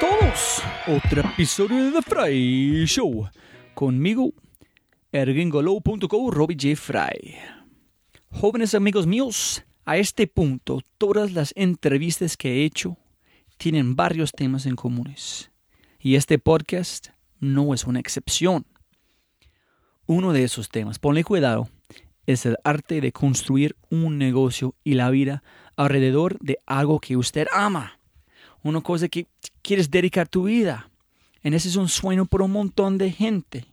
todos, otro episodio de The Fry Show. Conmigo, ergingolo.co, Robbie J. Fry. Jóvenes amigos míos, a este punto, todas las entrevistas que he hecho tienen varios temas en comunes. Y este podcast no es una excepción. Uno de esos temas, ponle cuidado, es el arte de construir un negocio y la vida alrededor de algo que usted ama. Una cosa que quieres dedicar tu vida. En ese es un sueño por un montón de gente.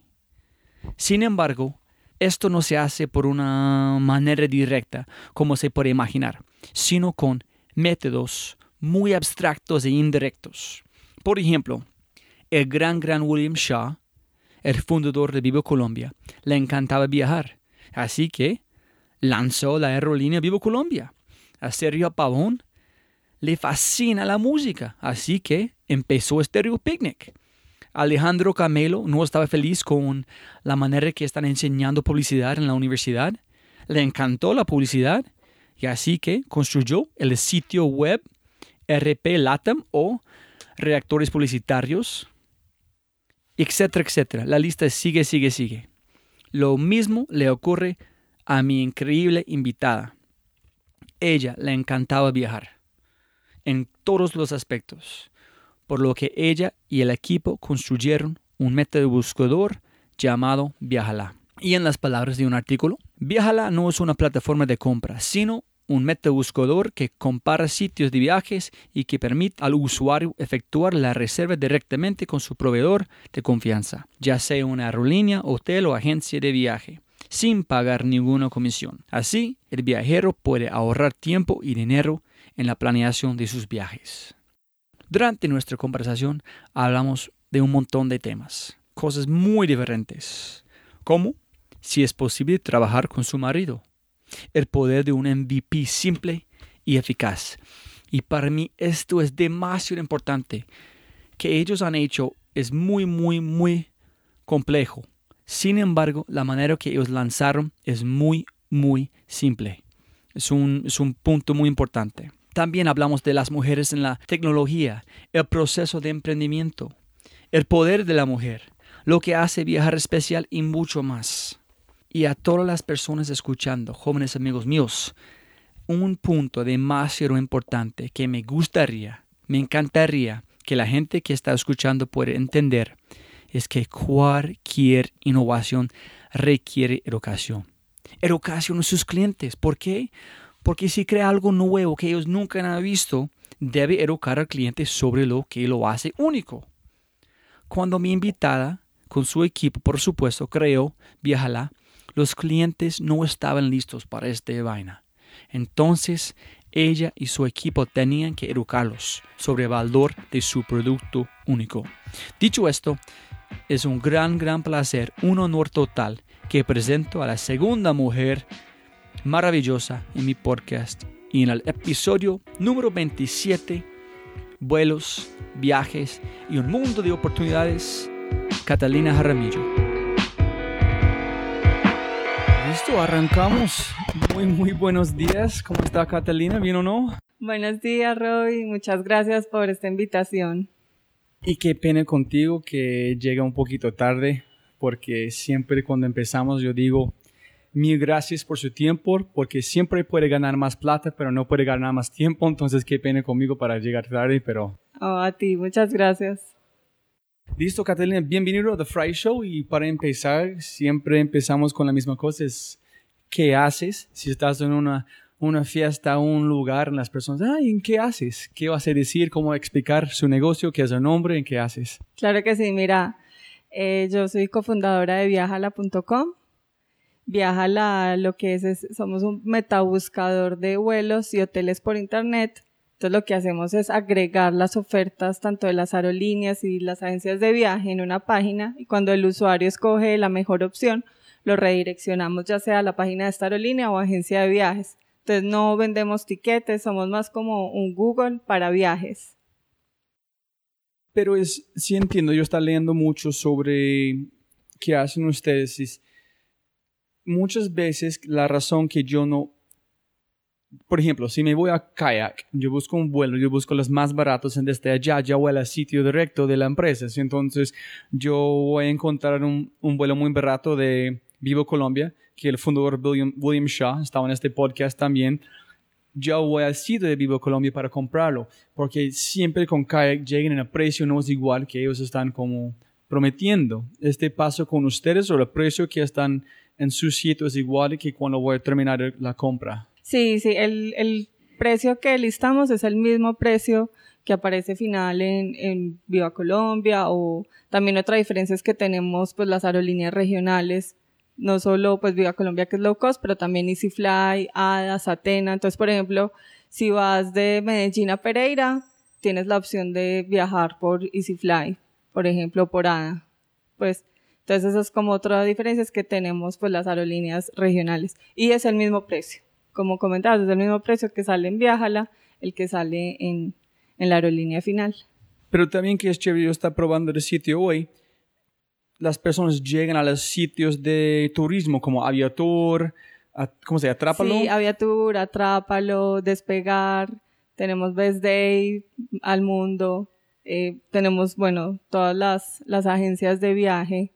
Sin embargo, esto no se hace por una manera directa, como se puede imaginar, sino con métodos muy abstractos e indirectos. Por ejemplo, el gran gran William Shaw, el fundador de Vivo Colombia, le encantaba viajar, así que lanzó la aerolínea Vivo Colombia. A Sergio Pavón le fascina la música, así que empezó Stereo Picnic. Alejandro Camelo no estaba feliz con la manera que están enseñando publicidad en la universidad. Le encantó la publicidad y así que construyó el sitio web RP LATAM o reactores publicitarios, etcétera, etcétera. La lista sigue, sigue, sigue. Lo mismo le ocurre a mi increíble invitada. Ella le encantaba viajar en todos los aspectos, por lo que ella y el equipo construyeron un método buscador llamado Viajala. Y en las palabras de un artículo, Viajala no es una plataforma de compra, sino un método buscador que compara sitios de viajes y que permite al usuario efectuar la reserva directamente con su proveedor de confianza, ya sea una aerolínea, hotel o agencia de viaje, sin pagar ninguna comisión. Así, el viajero puede ahorrar tiempo y dinero en la planeación de sus viajes. Durante nuestra conversación hablamos de un montón de temas, cosas muy diferentes, como si es posible trabajar con su marido, el poder de un MVP simple y eficaz. Y para mí esto es demasiado importante. Que ellos han hecho es muy, muy, muy complejo. Sin embargo, la manera que ellos lanzaron es muy, muy simple. Es un, es un punto muy importante. También hablamos de las mujeres en la tecnología, el proceso de emprendimiento, el poder de la mujer, lo que hace viajar especial y mucho más y a todas las personas escuchando, jóvenes amigos míos, un punto demasiado importante que me gustaría, me encantaría que la gente que está escuchando pueda entender es que cualquier innovación requiere educación. Educación a sus clientes. ¿Por qué? Porque si crea algo nuevo que ellos nunca han visto, debe educar al cliente sobre lo que lo hace único. Cuando mi invitada, con su equipo, por supuesto, creó Viajala, los clientes no estaban listos para esta vaina. Entonces, ella y su equipo tenían que educarlos sobre el valor de su producto único. Dicho esto, es un gran, gran placer, un honor total que presento a la segunda mujer maravillosa en mi podcast y en el episodio número 27, vuelos, viajes y un mundo de oportunidades, Catalina Jaramillo. Listo, arrancamos. Muy, muy buenos días. ¿Cómo está Catalina? ¿Bien o no? Buenos días, Roby. Muchas gracias por esta invitación. Y qué pena contigo que llega un poquito tarde, porque siempre cuando empezamos yo digo, mil gracias por su tiempo, porque siempre puede ganar más plata, pero no puede ganar más tiempo, entonces qué pena conmigo para llegar tarde, pero... Oh, a ti, muchas gracias. Listo, Catalina, bienvenido a The Fry Show y para empezar, siempre empezamos con la misma cosa, es ¿qué haces? Si estás en una, una fiesta, un lugar, las personas, ay, ¿en qué haces? ¿Qué vas a decir? ¿Cómo explicar su negocio? ¿Qué es el nombre? ¿En qué haces? Claro que sí, mira, eh, yo soy cofundadora de viajala.com. Viajala lo que es, es somos un metabuscador de vuelos y hoteles por internet Entonces lo que hacemos es agregar las ofertas tanto de las aerolíneas y las agencias de viaje en una página y cuando el usuario escoge la mejor opción, lo redireccionamos ya sea a la página de esta aerolínea o agencia de viajes. Entonces no vendemos tiquetes, somos más como un Google para viajes. Pero es, sí entiendo, yo está leyendo mucho sobre qué hacen ustedes. Muchas veces la razón que yo no, por ejemplo, si me voy a kayak, yo busco un vuelo, yo busco los más baratos en desde allá, ya voy al sitio directo de la empresa. Entonces yo voy a encontrar un, un vuelo muy barato de Vivo Colombia, que el fundador William, William Shaw estaba en este podcast también yo voy al sitio de Vivo Colombia para comprarlo, porque siempre con kayak llegan en el precio no es igual que ellos están como prometiendo. Este paso con ustedes o el precio que están en su sitio es igual que cuando voy a terminar la compra. Sí, sí, el, el precio que listamos es el mismo precio que aparece final en, en Viva Colombia o también otra diferencia es que tenemos pues las aerolíneas regionales no solo pues Viva Colombia que es low cost, pero también EasyFly, ADAS, Atena. Entonces, por ejemplo, si vas de Medellín a Pereira, tienes la opción de viajar por EasyFly, por ejemplo, por ADA. Pues, entonces esa es como otra diferencia es que tenemos pues las aerolíneas regionales. Y es el mismo precio. Como comentabas, es el mismo precio que sale en Viajala, el que sale en, en la aerolínea final. Pero también que es chévere, yo está probando el sitio hoy las personas llegan a los sitios de turismo como Aviatur, ¿cómo se llama? Atrápalo. Sí, Aviatur, Atrápalo, Despegar, tenemos Best Day, Al Mundo, eh, tenemos, bueno, todas las, las agencias de viaje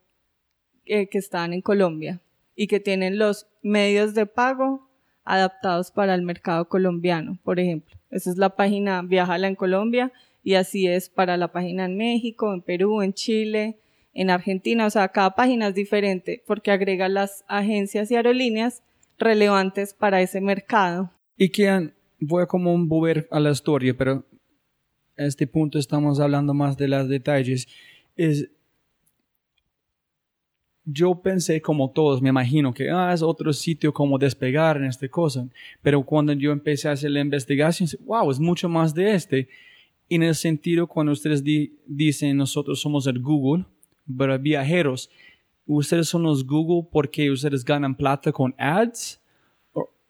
que están en Colombia y que tienen los medios de pago adaptados para el mercado colombiano, por ejemplo. Esa es la página Viajala en Colombia y así es para la página en México, en Perú, en Chile, en Argentina, o sea, cada página es diferente porque agrega las agencias y aerolíneas relevantes para ese mercado. Y que voy como volver a la historia, pero a este punto estamos hablando más de los detalles. Es, yo pensé como todos, me imagino que ah, es otro sitio como despegar en esta cosa, pero cuando yo empecé a hacer la investigación, wow, es mucho más de este. En el sentido, cuando ustedes dicen nosotros somos el Google, para viajeros, ¿ustedes son los Google porque ustedes ganan plata con ads?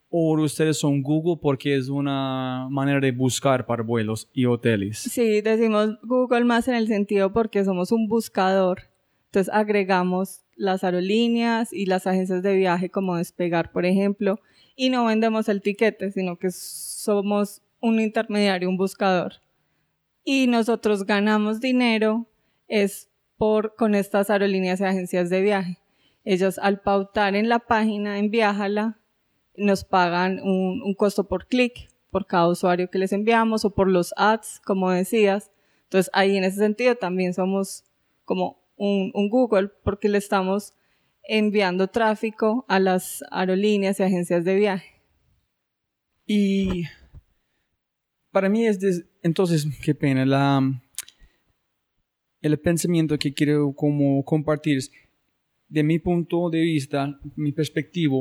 ¿O, ustedes son Google porque es una manera de buscar para vuelos y hoteles? Sí, decimos Google más en el sentido porque somos un buscador. Entonces agregamos las aerolíneas y las agencias de viaje como Despegar, por ejemplo, y no vendemos el tiquete, sino que somos un intermediario, un buscador. Y nosotros ganamos dinero es por, con estas aerolíneas y agencias de viaje. Ellos al pautar en la página en Viajala nos pagan un, un costo por clic por cada usuario que les enviamos o por los ads, como decías. Entonces ahí en ese sentido también somos como un, Google porque le estamos enviando tráfico a las aerolíneas y agencias de viaje. Y para mí es, entonces, qué pena, el pensamiento que quiero como compartir de mi punto de vista, mi perspectiva,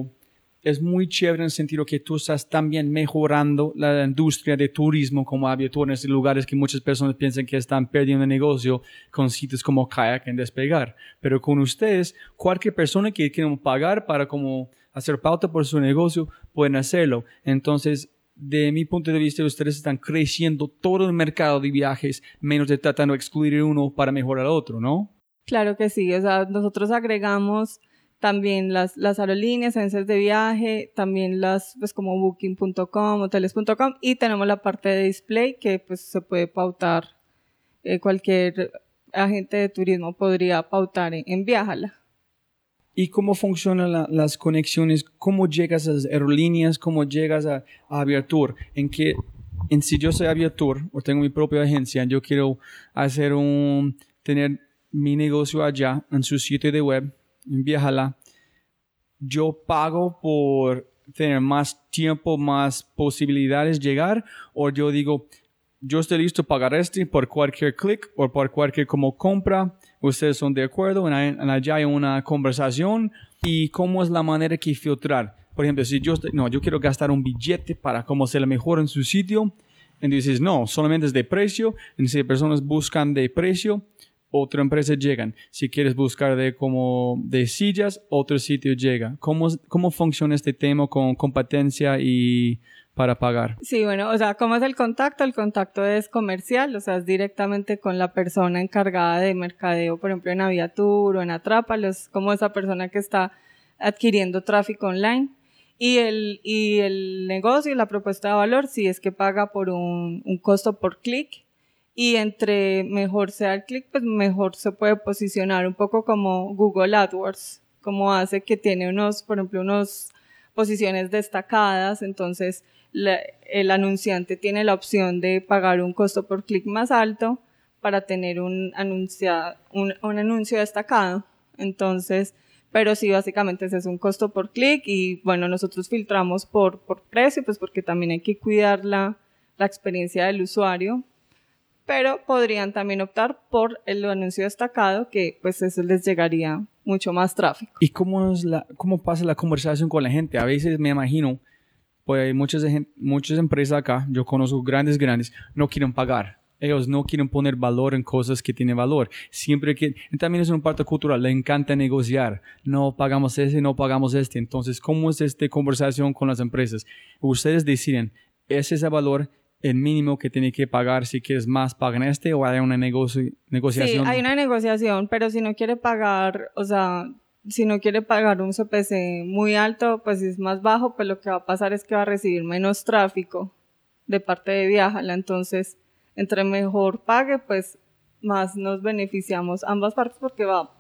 es muy chévere en el sentido que tú estás también mejorando la industria de turismo como aviadores en lugares que muchas personas piensan que están perdiendo el negocio con sitios como Kayak en Despegar. Pero con ustedes, cualquier persona que quiera pagar para como hacer pauta por su negocio, pueden hacerlo. Entonces, de mi punto de vista, ustedes están creciendo todo el mercado de viajes, menos de tratando de excluir uno para mejorar otro, ¿no? Claro que sí, o sea, nosotros agregamos también las, las aerolíneas, agencias de viaje, también las, pues como booking.com, hoteles.com y tenemos la parte de display que pues se puede pautar, eh, cualquier agente de turismo podría pautar en, en Viajala. ¿Y cómo funcionan las conexiones? ¿Cómo llegas a las aerolíneas? ¿Cómo llegas a, Aviatur? En que, en si yo soy Aviatur o tengo mi propia agencia, yo quiero hacer un, tener mi negocio allá en su sitio de web, Viajala, yo pago por tener más tiempo, más posibilidades de llegar, o yo digo, yo estoy listo para pagar este por cualquier clic o por cualquier como compra ustedes son de acuerdo, en, allá hay una conversación y cómo es la manera que filtrar. Por ejemplo, si yo, no, yo quiero gastar un billete para cómo se le mejor en su sitio, Entonces, no, solamente es de precio. Si personas buscan de precio, otra empresa llegan. Si quieres buscar de como de sillas, otro sitio llega. ¿Cómo, cómo funciona este tema con competencia y para pagar? Sí, bueno, o sea, ¿cómo es el contacto? El contacto es comercial, o sea, es directamente con la persona encargada de mercadeo, por ejemplo, en Aviatur o en Atrápalo, como esa persona que está adquiriendo tráfico online. Y el, y el negocio y la propuesta de valor, si es que paga por un, un costo por clic, y entre mejor sea el clic, pues mejor se puede posicionar un poco como Google AdWords, como hace que tiene unos, por ejemplo, unos posiciones destacadas, entonces el anunciante tiene la opción de pagar un costo por clic más alto para tener un, anuncia, un, un anuncio destacado. Entonces, pero sí, básicamente ese es un costo por clic y bueno, nosotros filtramos por, por precio, pues porque también hay que cuidar la, la experiencia del usuario, pero podrían también optar por el anuncio destacado, que pues eso les llegaría mucho más tráfico. ¿Y cómo, es la, cómo pasa la conversación con la gente? A veces me imagino, pues hay muchas, muchas empresas acá, yo conozco grandes, grandes, no quieren pagar. Ellos no quieren poner valor en cosas que tienen valor. Siempre que, también es una parte cultural, le encanta negociar. No pagamos ese, no pagamos este. Entonces, ¿cómo es esta conversación con las empresas? Ustedes deciden, ese es el valor, el mínimo que tiene que pagar si quieres más pagan este o hay una negociación? Sí, hay una negociación, pero si no quiere pagar, o sea, si no quiere pagar un CPC muy alto, pues si es más bajo, pues lo que va a pasar es que va a recibir menos tráfico de parte de Viajala. Entonces, entre mejor pague, pues más nos beneficiamos ambas partes porque va,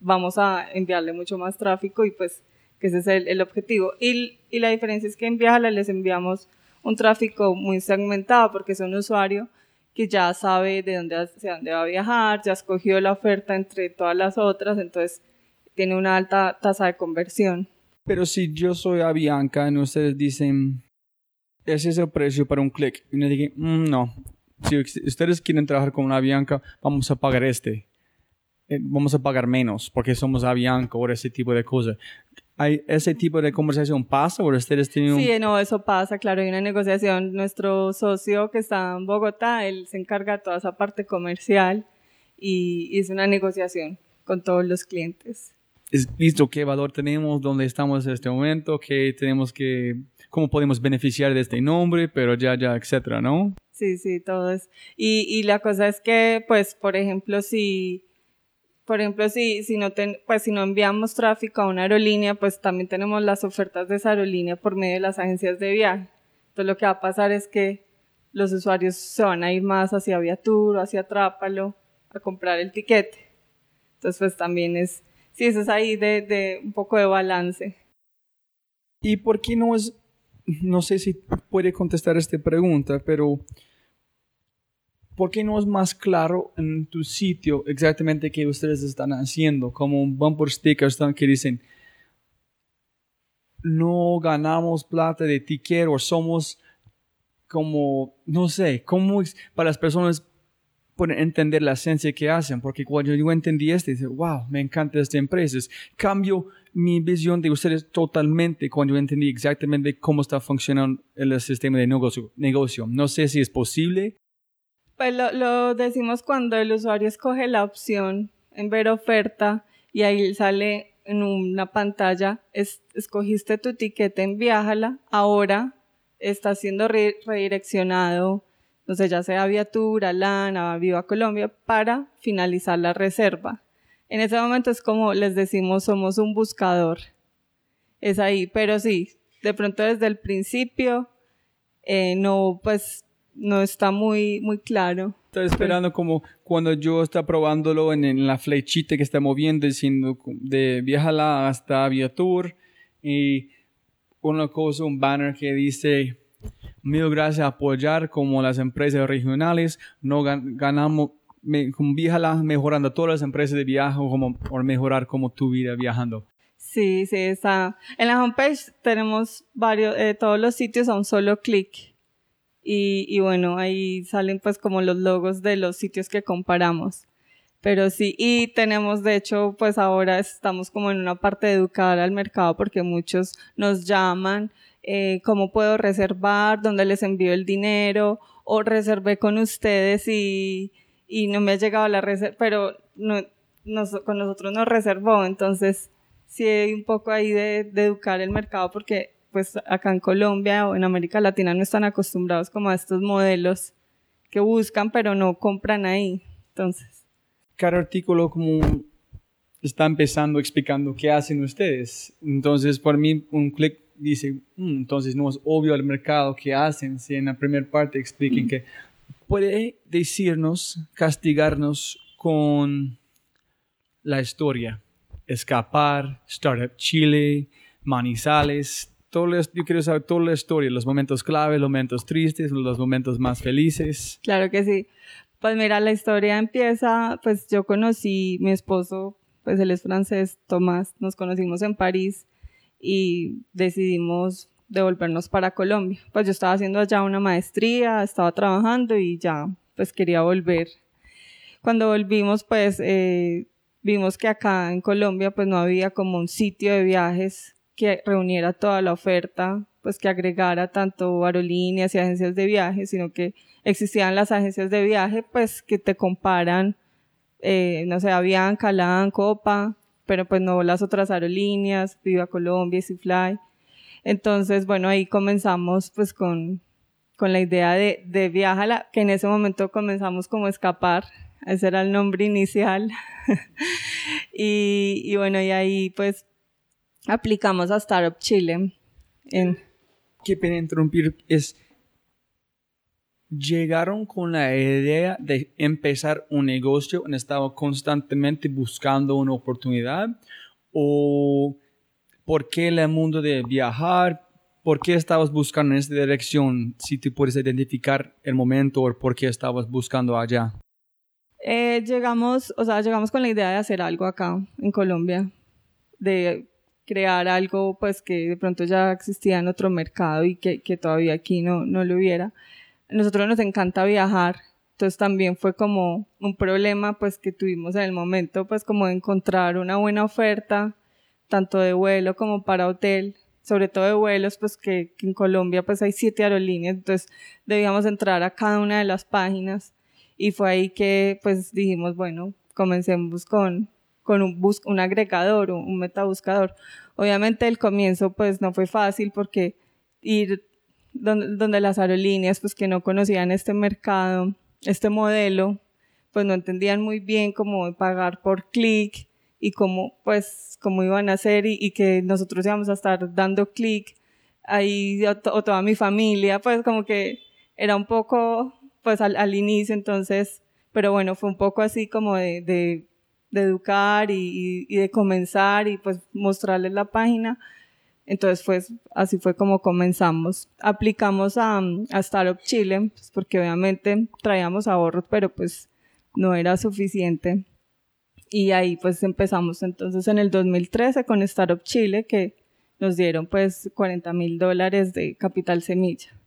vamos a enviarle mucho más tráfico y pues que ese es el, objetivo. Y, y la diferencia es que en Viajala les enviamos un tráfico muy segmentado porque es un usuario que ya sabe de dónde, hacia dónde va a viajar, ya escogió la oferta entre todas las otras, entonces tiene una alta tasa de conversión. Pero si yo soy Avianca y ustedes dicen, ese es el precio para un clic, y me dije, mm, no, si ustedes quieren trabajar con una Avianca, vamos a pagar este. Eh, vamos a pagar menos porque somos Avianca o ese tipo de cosas. ¿Hay ese tipo de conversación pasa o ustedes tienen Sí, no, eso pasa, claro, hay una negociación. Nuestro socio que está en Bogotá, él se encarga de toda esa parte comercial y, y es una negociación con todos los clientes. Es visto qué valor tenemos, dónde estamos en este momento, qué tenemos que, cómo podemos beneficiar de este nombre, pero ya, ya, etcétera, ¿no? Sí, sí, todo es. Y, y la cosa es que, pues, por ejemplo, si por ejemplo, si, si, no pues si no enviamos tráfico a una aerolínea, pues también tenemos las ofertas de esa aerolínea por medio de las agencias de viaje. Entonces lo que va a pasar es que los usuarios se van a ir más hacia Viatur o hacia Trápalo a comprar el tiquete. Entonces pues también es, sí, eso es ahí de, de un poco de balance. ¿Y por qué no es, no sé si puede contestar esta pregunta, pero ¿por qué no es más claro en tu sitio exactamente qué ustedes están haciendo? Como un bumper sticker que dicen, no ganamos plata de ticket o somos como, no sé, cómo para las personas pueden entender la esencia que hacen, porque cuando yo entendí esto, dije, wow, me encanta esta empresa. Cambio mi visión de ustedes totalmente cuando yo entendí exactamente cómo está funcionando el sistema de negocio. negocio. No sé si es posible, pues lo, decimos cuando el usuario escoge la opción en ver oferta y ahí sale en una pantalla, escogiste tu etiqueta en Viájala, ahora está siendo redireccionado, no sé, ya sea Viatura, Lana, Viva Colombia, para finalizar la reserva. En ese momento es como les decimos, somos un buscador. Es ahí, pero sí, de pronto desde el principio, eh, no, pues no está muy, muy claro. Estoy esperando como cuando yo está probándolo en, la flechita que está moviendo, diciendo de Viajala hasta Viatur y una cosa, un banner que dice mil gracias a apoyar como las empresas regionales, no ganamos con Viajala mejorando todas las empresas de viaje como por mejorar como tu vida viajando. Sí, sí, está. En la homepage tenemos varios, eh, todos los sitios a un solo clic y, bueno, ahí salen pues como los logos de los sitios que comparamos. Pero sí, y tenemos, de hecho, pues ahora estamos como en una parte de educar al mercado porque muchos nos llaman eh, cómo puedo reservar, dónde les envío el dinero, o reservé con ustedes y, y no me ha llegado la reserva, pero con nosotros no reservó, entonces sí hay un poco ahí de, de, educar el mercado porque pues acá en Colombia o en América Latina no están acostumbrados como a estos modelos que buscan pero no compran ahí, entonces. Cada artículo como está empezando explicando qué hacen ustedes, entonces por mí un clic dice, mm, entonces no es obvio el mercado que hacen si en la primera parte expliquen que puede decirnos, castigarnos con la historia. Escapar, Startup Chile, Manizales, todo yo quiero saber toda la historia, los momentos clave, los momentos tristes, los momentos más felices. Claro que sí. Pues mira, la historia empieza, pues yo conocí, mi esposo, pues él es francés, Tomás, nos conocimos en París y decidimos devolvernos para Colombia. Pues yo estaba haciendo allá una maestría, estaba trabajando y ya, pues quería volver. Cuando volvimos, pues eh, vimos que acá en Colombia, pues no había como un sitio de viajes que reuniera toda la oferta, pues que agregara tanto aerolíneas y agencias de viaje, sino que existían las agencias de viaje, pues que te comparan, eh, no sé, Avianca, LAN, Copa, pero pues no las otras aerolíneas, Viva Colombia, Fly. Entonces, bueno, ahí comenzamos pues con, con la idea de, de Viajala, que en ese momento comenzamos como escapar, ese era el nombre inicial. y, y, bueno, y ahí pues aplicamos a Startup Chile. En... Qué pena interrumpir, es llegaron con la idea de empezar un negocio, han estado constantemente buscando una oportunidad o por qué el mundo de viajar, por qué estabas buscando en esta dirección, si tú puedes identificar el momento o por qué estabas buscando allá. Eh, llegamos, o sea, llegamos con la idea de hacer algo acá en Colombia, de crear algo pues que de pronto ya existía en otro mercado y que, que todavía aquí no, no lo hubiera. Nosotros nos encanta viajar, entonces también fue como un problema pues que tuvimos en el momento pues como encontrar una buena oferta tanto de vuelo como para hotel, sobre todo de vuelos pues que, en Colombia pues hay siete aerolíneas, entonces debíamos entrar a cada una de las páginas y fue ahí que pues dijimos bueno comencemos con con un, bus un agregador, un, un metabuscador. Obviamente el comienzo pues no fue fácil porque ir donde, las aerolíneas pues que no conocían este mercado, este modelo, pues no entendían muy bien cómo pagar por clic y cómo pues cómo iban a hacer y, que nosotros íbamos a estar dando clic ahí o, toda mi familia, pues como que era un poco pues al, inicio entonces, pero bueno, fue un poco así como de, de, educar y, y, de comenzar y pues mostrarles la página entonces, pues, así fue como comenzamos. Aplicamos a, a Startup Chile, pues, porque obviamente traíamos ahorros, pero pues no era suficiente. Y ahí pues empezamos entonces en el 2013 con Startup Chile, que nos dieron pues 40 mil dólares de capital semilla.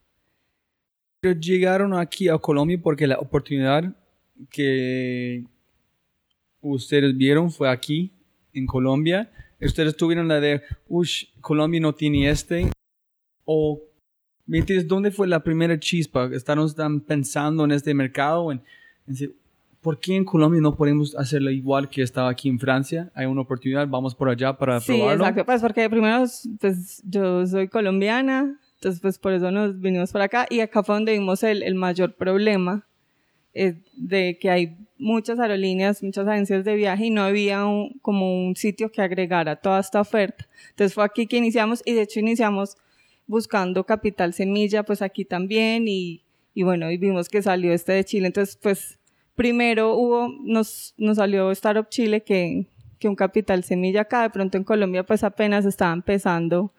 Pero llegaron aquí a Colombia porque la oportunidad que ustedes vieron fue aquí, en Colombia ustedes tuvieron la de, uff, Colombia no tiene este, o, ¿me entiendes? ¿Dónde fue la primera chispa? ¿Están pensando en este mercado? En, ¿Por qué en Colombia no podemos hacerlo igual que estaba aquí en Francia? Hay una oportunidad, vamos por allá para sí, probarlo. Sí, exacto. Pues porque primero, pues yo soy colombiana, entonces pues por eso nos vinimos para acá y acá fue donde vimos el, el mayor problema eh, de que hay muchas aerolíneas, muchas agencias de viaje y no había como un sitio que agregara toda esta oferta. Entonces fue aquí que iniciamos y de hecho iniciamos buscando capital semilla, pues aquí también y, y bueno, y vimos que salió este de Chile. Entonces, pues primero hubo, nos, nos salió Startup Chile que, que un capital semilla acá, de pronto en Colombia pues apenas estaba empezando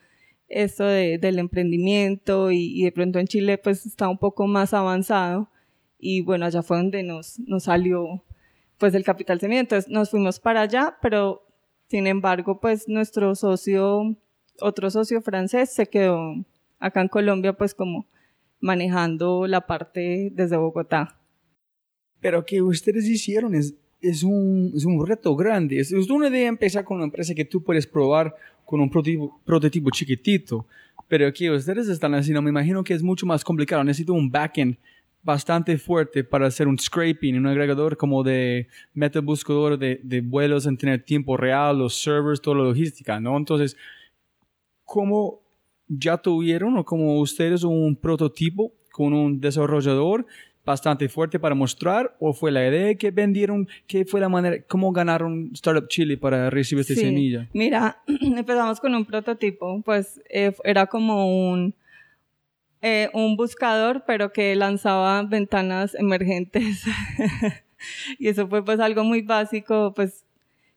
esto de, del emprendimiento y, y de pronto en Chile pues está un poco más avanzado y bueno, allá fue donde nos, nos salió pues el capital semilla. Entonces nos fuimos para allá, pero sin embargo, pues nuestro socio, otro socio francés se quedó acá en Colombia pues como manejando la parte desde Bogotá. Pero que ustedes hicieron es, es, un, es un reto grande. Es, es una idea empezar con una empresa que tú puedes probar con un prototipo, prototipo chiquitito, Pero aquí ustedes están haciendo, me imagino que es mucho más complicado. Necesito un backend bastante fuerte para hacer un scraping, un agregador como de metabuscador de, de vuelos en tener tiempo real, los servers, toda la logística, ¿no? Entonces, ¿cómo ya tuvieron o como ustedes un prototipo con un desarrollador bastante fuerte para mostrar o fue la idea que vendieron? ¿Qué fue la manera? ¿Cómo ganaron Startup Chile para recibir esta Sí. semilla? Mira, empezamos con un prototipo, pues eh, era como un, eh, un buscador, pero que lanzaba ventanas emergentes. y eso fue pues algo muy básico, pues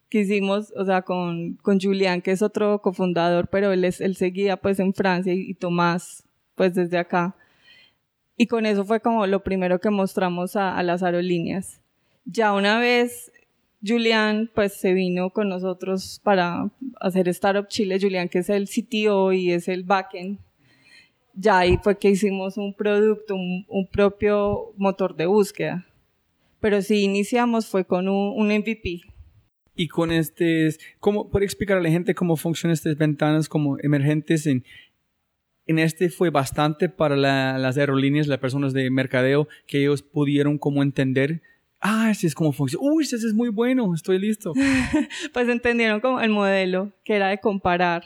que hicimos, o sea, con, con Julián, que es otro cofundador, pero él, es, él seguía pues en Francia y, Tomás pues desde acá. Y con eso fue como lo primero que mostramos a, a las aerolíneas. Ya una vez Julián pues se vino con nosotros para hacer Startup Chile, Julián que es el CTO y es el backend. Ya ahí fue que hicimos un producto, un, un propio motor de búsqueda. Pero sí iniciamos fue con un, un MVP. Y con este, ¿cómo puede explicar a la gente cómo funcionan estas ventanas como emergentes? En, en este fue bastante para la- las aerolíneas, las personas de mercadeo, que ellos pudieron como entender, ah, ese es como funciona, uy, ese es muy bueno, estoy listo. Pues entendieron como el modelo, que era de comparar.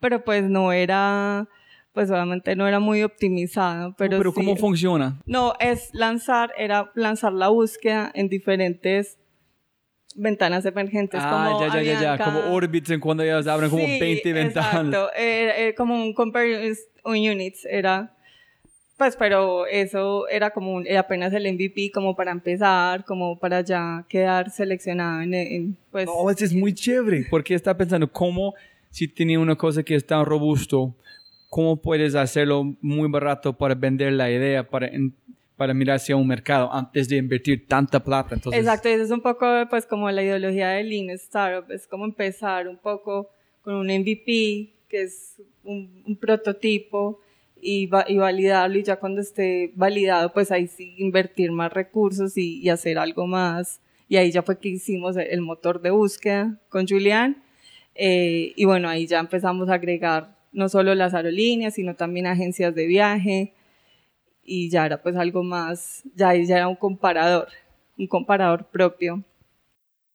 Pero pues no era, pues obviamente no era muy optimizado. Pero, Pero sí- ¿cómo funciona? No, es lanzar, era lanzar la búsqueda en diferentes ventanas emergentes. ah, como ya, ya, ya, ya, como Orbits en cuando ellos abren como Sí, 20 ventanas. Exacto, era, era como un compare un units, era, pues, pero eso era como un- era apenas el MVP como para empezar, como para ya quedar seleccionado en, en, pues, No, eso es muy chévere, porque está pensando cómo, si tiene una cosa que es tan robusto, cómo puedes hacerlo muy barato para vender la idea, para, para mirar hacia un mercado antes de invertir tanta plata. Entonces, Exacto, eso es un poco pues como la ideología de Lean Startup, es como empezar un poco con un MVP, que es un, un prototipo, y, va- y validarlo, y ya cuando esté validado, pues ahí sí invertir más recursos y, y hacer algo más. Y ahí ya fue que hicimos el motor de búsqueda con Julián, eh, y bueno, ahí ya empezamos a agregar no solo las aerolíneas, sino también agencias de viaje, y ya era pues algo más, ya ya era un comparador, un comparador propio.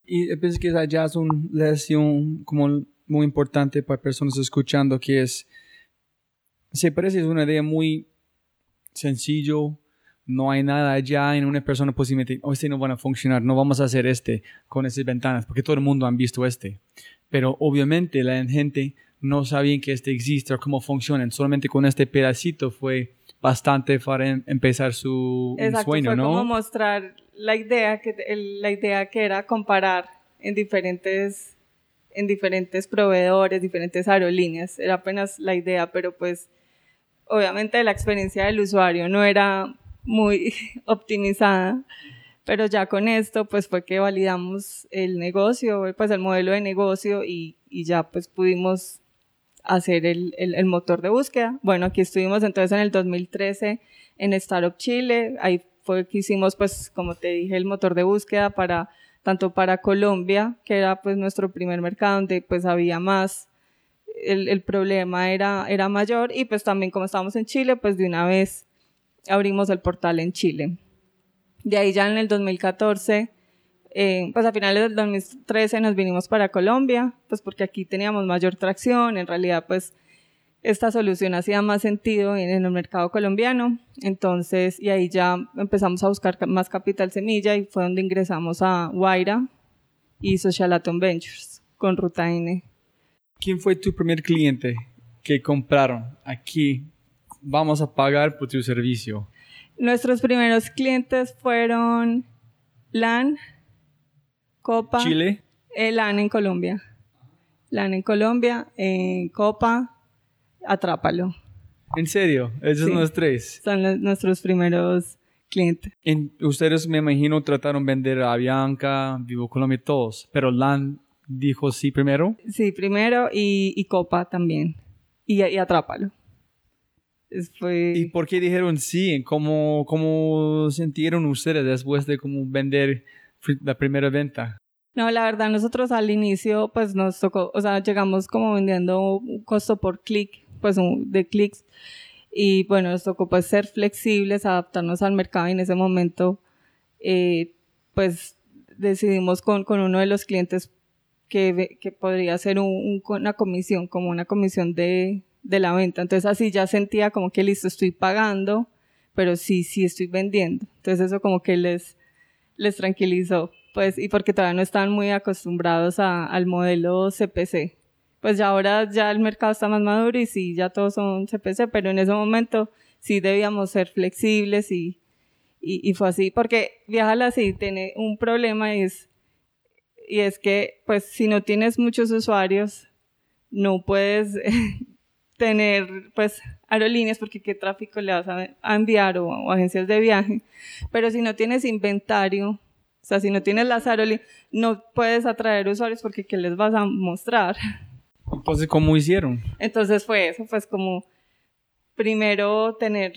Y pienso que allá es una lección como muy importante para personas escuchando, que es, se parece es una idea muy sencillo, no hay nada allá en una persona posiblemente, oh, este no van a funcionar, no vamos a hacer este con esas ventanas, porque todo el mundo han visto este. Pero obviamente la gente no sabía que este existe o cómo funcionan, solamente con este pedacito fue bastante para em- empezar su Exacto, sueño, fue ¿no? como mostrar la idea que el- la idea que era comparar en diferentes en diferentes proveedores, diferentes aerolíneas, era apenas la idea, pero pues obviamente la experiencia del usuario no era muy optimizada, pero ya con esto pues fue que validamos el negocio, pues el modelo de negocio y, y ya pues pudimos hacer el, el, el motor de búsqueda. Bueno, aquí estuvimos entonces en el 2013 en Startup Chile, ahí fue que hicimos pues como te dije el motor de búsqueda para tanto para Colombia, que era pues nuestro primer mercado donde pues había más el, el problema era, era mayor y pues también como estábamos en Chile, pues de una vez abrimos el portal en Chile. De ahí ya en el 2014, eh, pues a finales del 2013 nos vinimos para Colombia, pues porque aquí teníamos mayor tracción, en realidad pues esta solución hacía más sentido en, en el mercado colombiano, entonces y ahí ya empezamos a buscar ca- más capital semilla y fue donde ingresamos a Guaira y Social Atom Ventures con Ruta N. ¿Quién fue tu primer cliente que compraron aquí? Vamos a pagar por tu servicio. Nuestros primeros clientes fueron LAN, Copa, Chile. eh, LAN en Colombia. LAN en Colombia, en Copa, Atrápalo. ¿En serio? Esos Sí. son los tres. Son los- nuestros primeros clientes. En- ustedes, me imagino, trataron de vender a Bianca, Vivo Colombia, todos. Pero LAN dijo sí primero. Sí, primero y, y Copa también. Y, y Atrápalo. Fue... ¿Y por qué dijeron sí? ¿Cómo, cómo sintieron ustedes después de como vender la primera venta? No, la verdad, nosotros al inicio, pues nos tocó, o sea, llegamos como vendiendo un costo por clic pues de clics. Y bueno, nos tocó pues ser flexibles, adaptarnos al mercado y en ese momento eh, pues decidimos con, con uno de los clientes que, que podría ser un, una comisión, como una comisión de, de la venta. Entonces así ya sentía como que listo, estoy pagando, pero sí, sí estoy vendiendo. Entonces eso como que les, les tranquilizó, pues, y porque todavía no estaban muy acostumbrados al modelo CPC. Pues ya ahora ya el mercado está más maduro y sí, ya todos son CPC, pero en ese momento sí debíamos ser flexibles y, y, y fue así, porque Viajala así tiene un problema y es, y es que, pues, si no tienes muchos usuarios, no puedes tener, pues, aerolíneas porque qué tráfico le vas a, enviar o, agencias de viaje. Pero si no tienes inventario, o sea, si no tienes las aerolíneas, no puedes atraer usuarios porque ¿qué les vas a mostrar? Entonces, ¿cómo hicieron? Entonces fue eso, pues como primero tener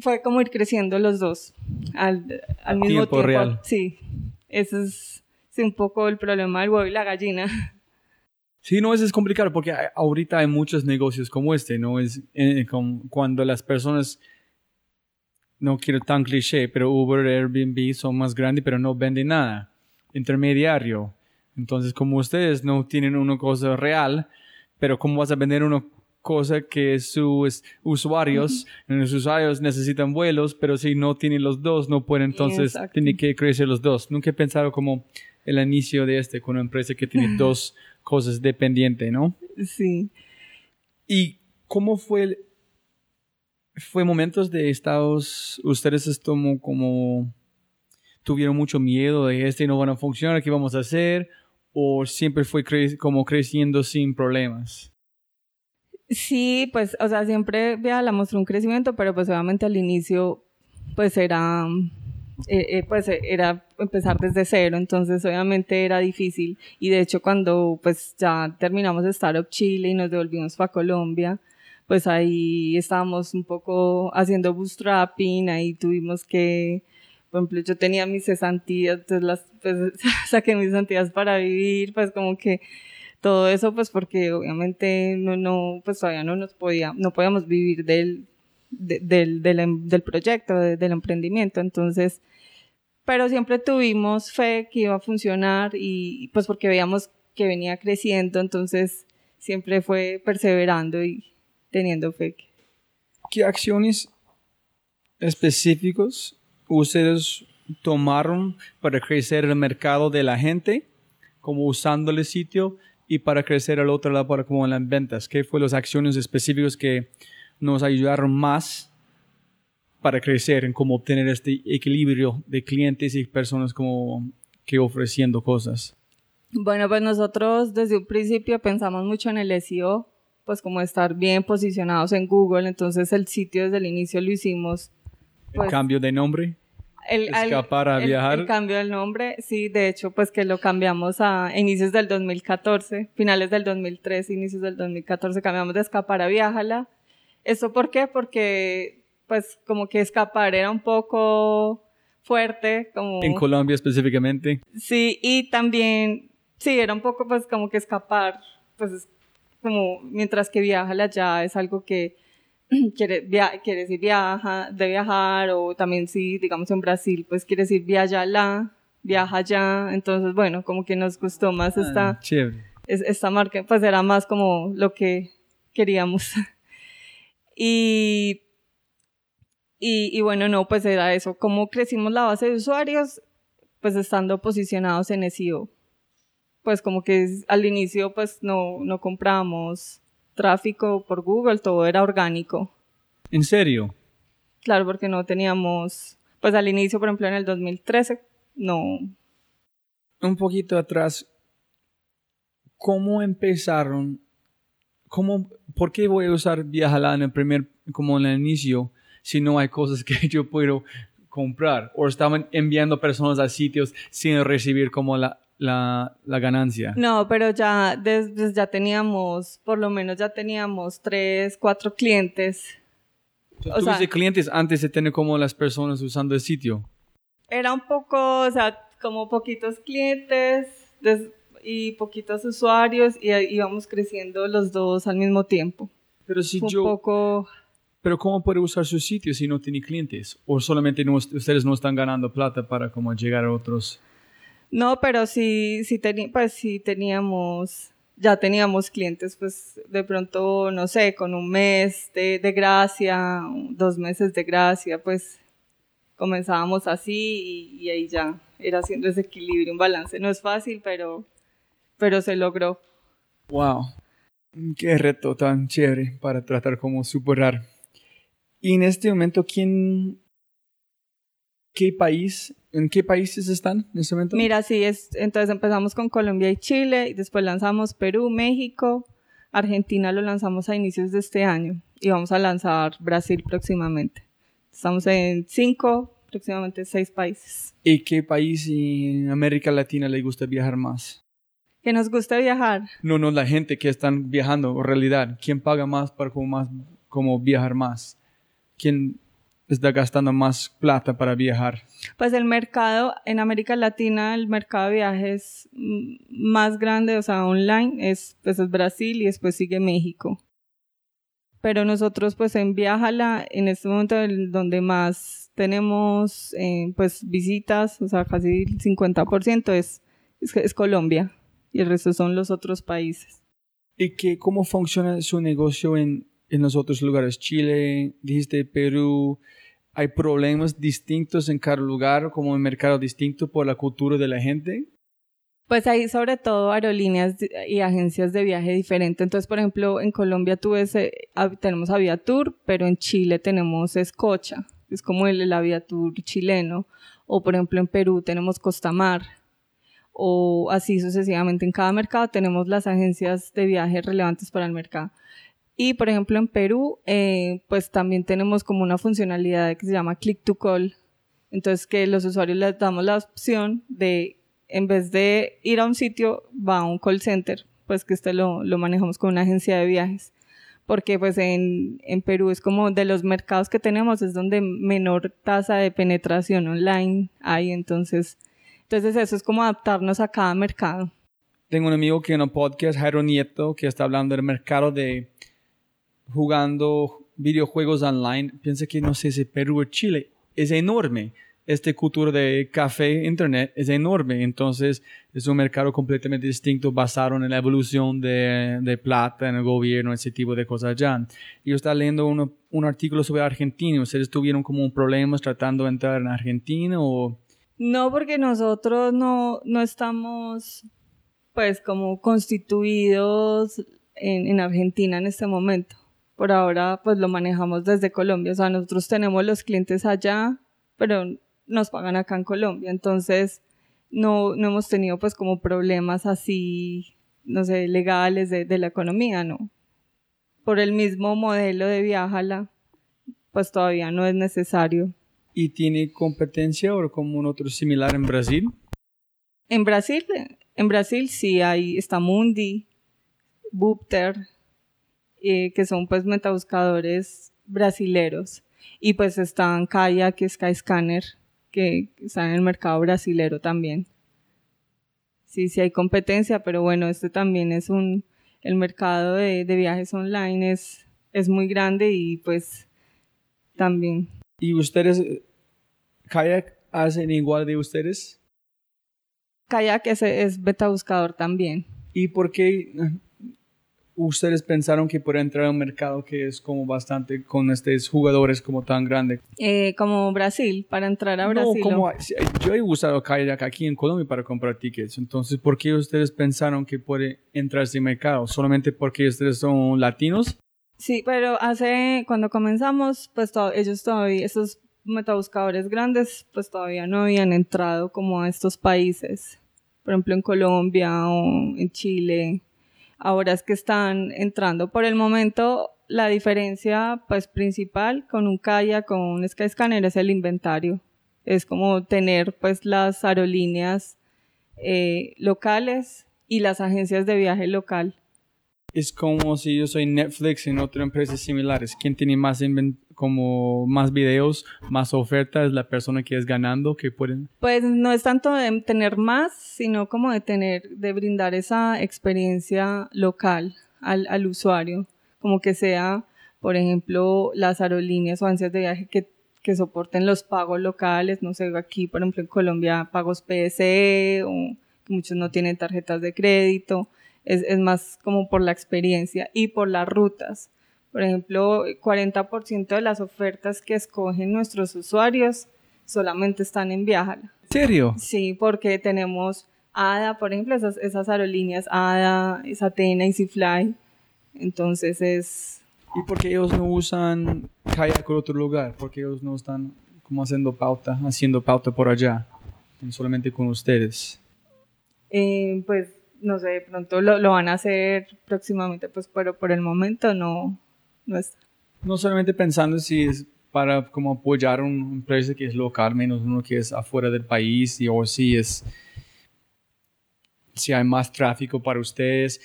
fue como ir creciendo los dos al, al mismo tiempo. Real. Sí, ese es un poco el problema del huevo y la gallina. Sí, no, eso es complicado porque ahorita hay muchos negocios como este, ¿no? Es eh, cuando las personas, no quiero tan cliché, pero Uber, Airbnb son más grandes pero no venden nada. Intermediario. Entonces, como ustedes no tienen una cosa real, pero ¿cómo vas a vender una cosa que sus usuarios, los usuarios necesitan vuelos, pero si no tienen los dos, no pueden, entonces tienen que crecer los dos. Nunca he pensado como el inicio de este con una empresa que tiene dos cosas dependientes, ¿no? Sí. ¿Y cómo fue fue momentos de estados, ustedes como, como tuvieron mucho miedo de este no van a funcionar, ¿qué vamos a hacer? ¿O siempre fue como creciendo sin problemas? Sí, pues, o sea, siempre la mostró un crecimiento, pero pues obviamente al inicio, pues era, eh, eh, pues era empezar desde cero, entonces obviamente era difícil. Y de hecho cuando pues ya terminamos de Startup Chile y nos devolvimos para Colombia, pues ahí estábamos un poco haciendo bootstrapping, ahí tuvimos que, por ejemplo, yo tenía mis cesantías, entonces las, pues, saqué mis cesantías para vivir, pues como que todo eso pues porque obviamente no, no, pues todavía no nos podía, no podíamos vivir del, del, del, em, proyecto, del emprendimiento, entonces, pero siempre tuvimos fe que iba a funcionar y pues porque veíamos que venía creciendo, entonces siempre fue perseverando y teniendo fe. ¿Qué acciones específicos ustedes tomaron para crecer el mercado de la gente, como usando el sitio y para crecer al otro lado para como en las ventas? ¿Qué fue las acciones específicas que nos ayudaron más para crecer en cómo obtener este equilibrio de clientes y personas como que ofreciendo cosas? Bueno, pues nosotros desde un principio pensamos mucho en el SEO, pues como estar bien posicionados en Google, entonces el sitio desde el inicio lo hicimos. ¿El pues cambio de nombre? el, escapar a viajar. El, cambio del nombre, sí, de hecho, pues que lo cambiamos a inicios del 2014, finales del 2013, inicios del 2014, cambiamos de escapar a viajala. ¿Eso por qué? Porque, pues, como que escapar era un poco fuerte, como... En Colombia específicamente. Sí, y también, sí, era un poco, pues, como que escapar, pues, como, mientras que viajala ya es algo que quiere, via quiere decir viaja, de viajar, o también si, digamos, en Brasil, pues quiere decir viaja la, viaja ya, entonces, bueno, como que nos gustó más ah, esta, esta marca, pues era más como lo que queríamos. y, y, y bueno, no, pues era eso, cómo crecimos la base de usuarios, pues estando posicionados en SEO. Pues como que al inicio, pues no, no compramos tráfico por Google, todo era orgánico. ¿En serio? Claro, porque no teníamos, pues al inicio, por ejemplo, en el 2013, no. Un poquito atrás, ¿cómo empezaron? ¿Cómo, ¿Por qué voy a usar Viajala en el primer, como en el inicio, si no hay cosas que yo puedo comprar? ¿O estaban enviando personas a sitios sin recibir como la, la, la ganancia. No, pero ya, desde, ya teníamos, por lo menos ya teníamos tres, cuatro clientes. O ¿Tuviste clientes antes de tener como las personas usando el sitio? Era un poco, o sea, como poquitos clientes y poquitos usuarios y íbamos creciendo los dos al mismo tiempo. Pero si un yo, poco... pero ¿cómo puede usar su sitio si no tiene clientes? ¿O solamente no- ustedes no están ganando plata para como llegar a otros? No, pero sí, teni- pues sí teníamos, ya teníamos clientes, pues de pronto, no sé, con un mes de, de gracia, dos meses de gracia, pues comenzábamos así y, y ahí ya era haciendo ese equilibrio, un balance. No es fácil, pero, pero se logró. Wow. Qué reto tan chévere para tratar como superar. Y en este momento, ¿quién, qué país, en qué países están en este momento? Mira, sí, es, entonces empezamos con Colombia y Chile, y después lanzamos Perú, México, Argentina lo lanzamos a inicios de este año y vamos a lanzar Brasil próximamente. Estamos en cinco, próximamente seis países. ¿Y qué país en América Latina le gusta viajar más? Que nos gusta viajar. No, no, la gente que están viajando, en realidad. ¿Quién paga más para como, más, como viajar más? ¿Quién está gastando más plata para viajar? Pues el mercado en América Latina, el mercado de viajes más grande, o sea, online, es, pues es Brasil y después sigue México. Pero nosotros, pues en Viajala, en este momento donde más tenemos, eh, pues visitas, o sea, casi el 50% es, es, es Colombia y el resto son los otros países. ¿Y qué, cómo funciona su negocio en, en los otros lugares? Chile, dijiste Perú. ¿Hay problemas distintos en cada lugar, como un mercado distinto por la cultura de la gente? Pues hay sobre todo aerolíneas y agencias de viaje diferentes. Entonces, por ejemplo, en Colombia tú ves, eh, tenemos Aviatur, pero en Chile tenemos Escocha, es como el, el Aviatur chileno. O, por ejemplo, en Perú tenemos Costamar. O así sucesivamente. En cada mercado tenemos las agencias de viaje relevantes para el mercado. Y, por ejemplo, en Perú, eh, pues también tenemos como una funcionalidad que se llama Click to Call. Entonces, que los usuarios les damos la opción de en vez de ir a un sitio, va a un call center, pues que este lo, lo manejamos con una agencia de viajes. Porque pues en, en Perú es como de los mercados que tenemos, es donde menor tasa de penetración online hay, entonces, entonces eso es como adaptarnos a cada mercado. Tengo un amigo que en un podcast, Jairo Nieto, que está hablando del mercado de jugando videojuegos online. Piensa que, no sé si Perú o Chile es enorme. Este cultura de café, internet, es enorme. Entonces, es un mercado completamente distinto basado en la evolución de, plata en el gobierno, ese tipo de cosas ya. Yo estaba leyendo uno- un artículo sobre Argentina. ¿Ustedes tuvieron como un tratando de entrar en Argentina o...? No, porque nosotros no, no estamos pues como constituidos en, en Argentina en este momento. Por ahora pues lo manejamos desde Colombia. O sea, nosotros tenemos los clientes allá, pero nos pagan acá en Colombia. Entonces no, no hemos tenido pues como problemas así, no sé, legales de, la economía, ¿no? Por el mismo modelo de Viajala, pues todavía no es necesario. ¿Y tiene competencia o como un otro similar en Brasil? En Brasil, en Brasil sí hay, está Mundi, Bupter, eh, que son pues metabuscadores brasileros. Y pues están Kayak y Skyscanner, que están en el mercado brasilero también. Sí, sí hay competencia, pero bueno, este también es un, el mercado de, de viajes online es, es muy grande y pues también. ¿Y ustedes, eh, Kayak, hacen igual de ustedes? Kayak es, es metabuscador también. ¿Y por qué eh, ustedes pensaron que por entrar a un mercado que es como bastante con estos jugadores como tan grande? Eh, como Brasil, para entrar a No, Brasil. como, yo he usado Kayak aquí en Colombia para comprar tickets. Entonces, ¿por qué ustedes pensaron que puede entrar a ese mercado? ¿Solamente porque ustedes son latinos? Sí, pero hace, cuando comenzamos, pues ellos todavía, esos metabuscadores grandes, pues todavía no habían entrado como a estos países. Por ejemplo, en Colombia o en Chile. Ahora es que están entrando. Por el momento, la diferencia, pues, principal con un kayak, con un Skyscanner es el inventario. Es como tener, pues, las aerolíneas eh, locales y las agencias de viaje local. Es como si yo soy Netflix en otras empresas similares. ¿Quién tiene más como más videos, más ofertas? La persona que es ganando que pueden. Pues no es tanto de tener más, sino como de tener, de brindar esa experiencia local al, usuario. como que sea, por ejemplo, las aerolíneas o agencias de viaje que, que soporten los pagos locales, no sé, aquí por ejemplo en Colombia pagos PSE o muchos no tienen tarjetas de crédito, es, es más como por la experiencia y por las rutas. Por ejemplo, 40% de las ofertas que escogen nuestros usuarios solamente están en Viajala. ¿En serio? Sí, porque tenemos ADA, por ejemplo, esas, esas aerolíneas, ADA, Atena, EasyFly. Entonces es... ¿Y por qué ellos no usan kayak en otro lugar? ¿Por qué ellos no están como haciendo pauta, haciendo pauta por allá? Solamente con ustedes. Eh, pues no sé, de pronto lo, lo, van a hacer próximamente, pues pero por el momento no, no está. No solamente pensando si es para como apoyar una empresa que es local menos uno que es afuera del país y o si es si hay más tráfico para ustedes.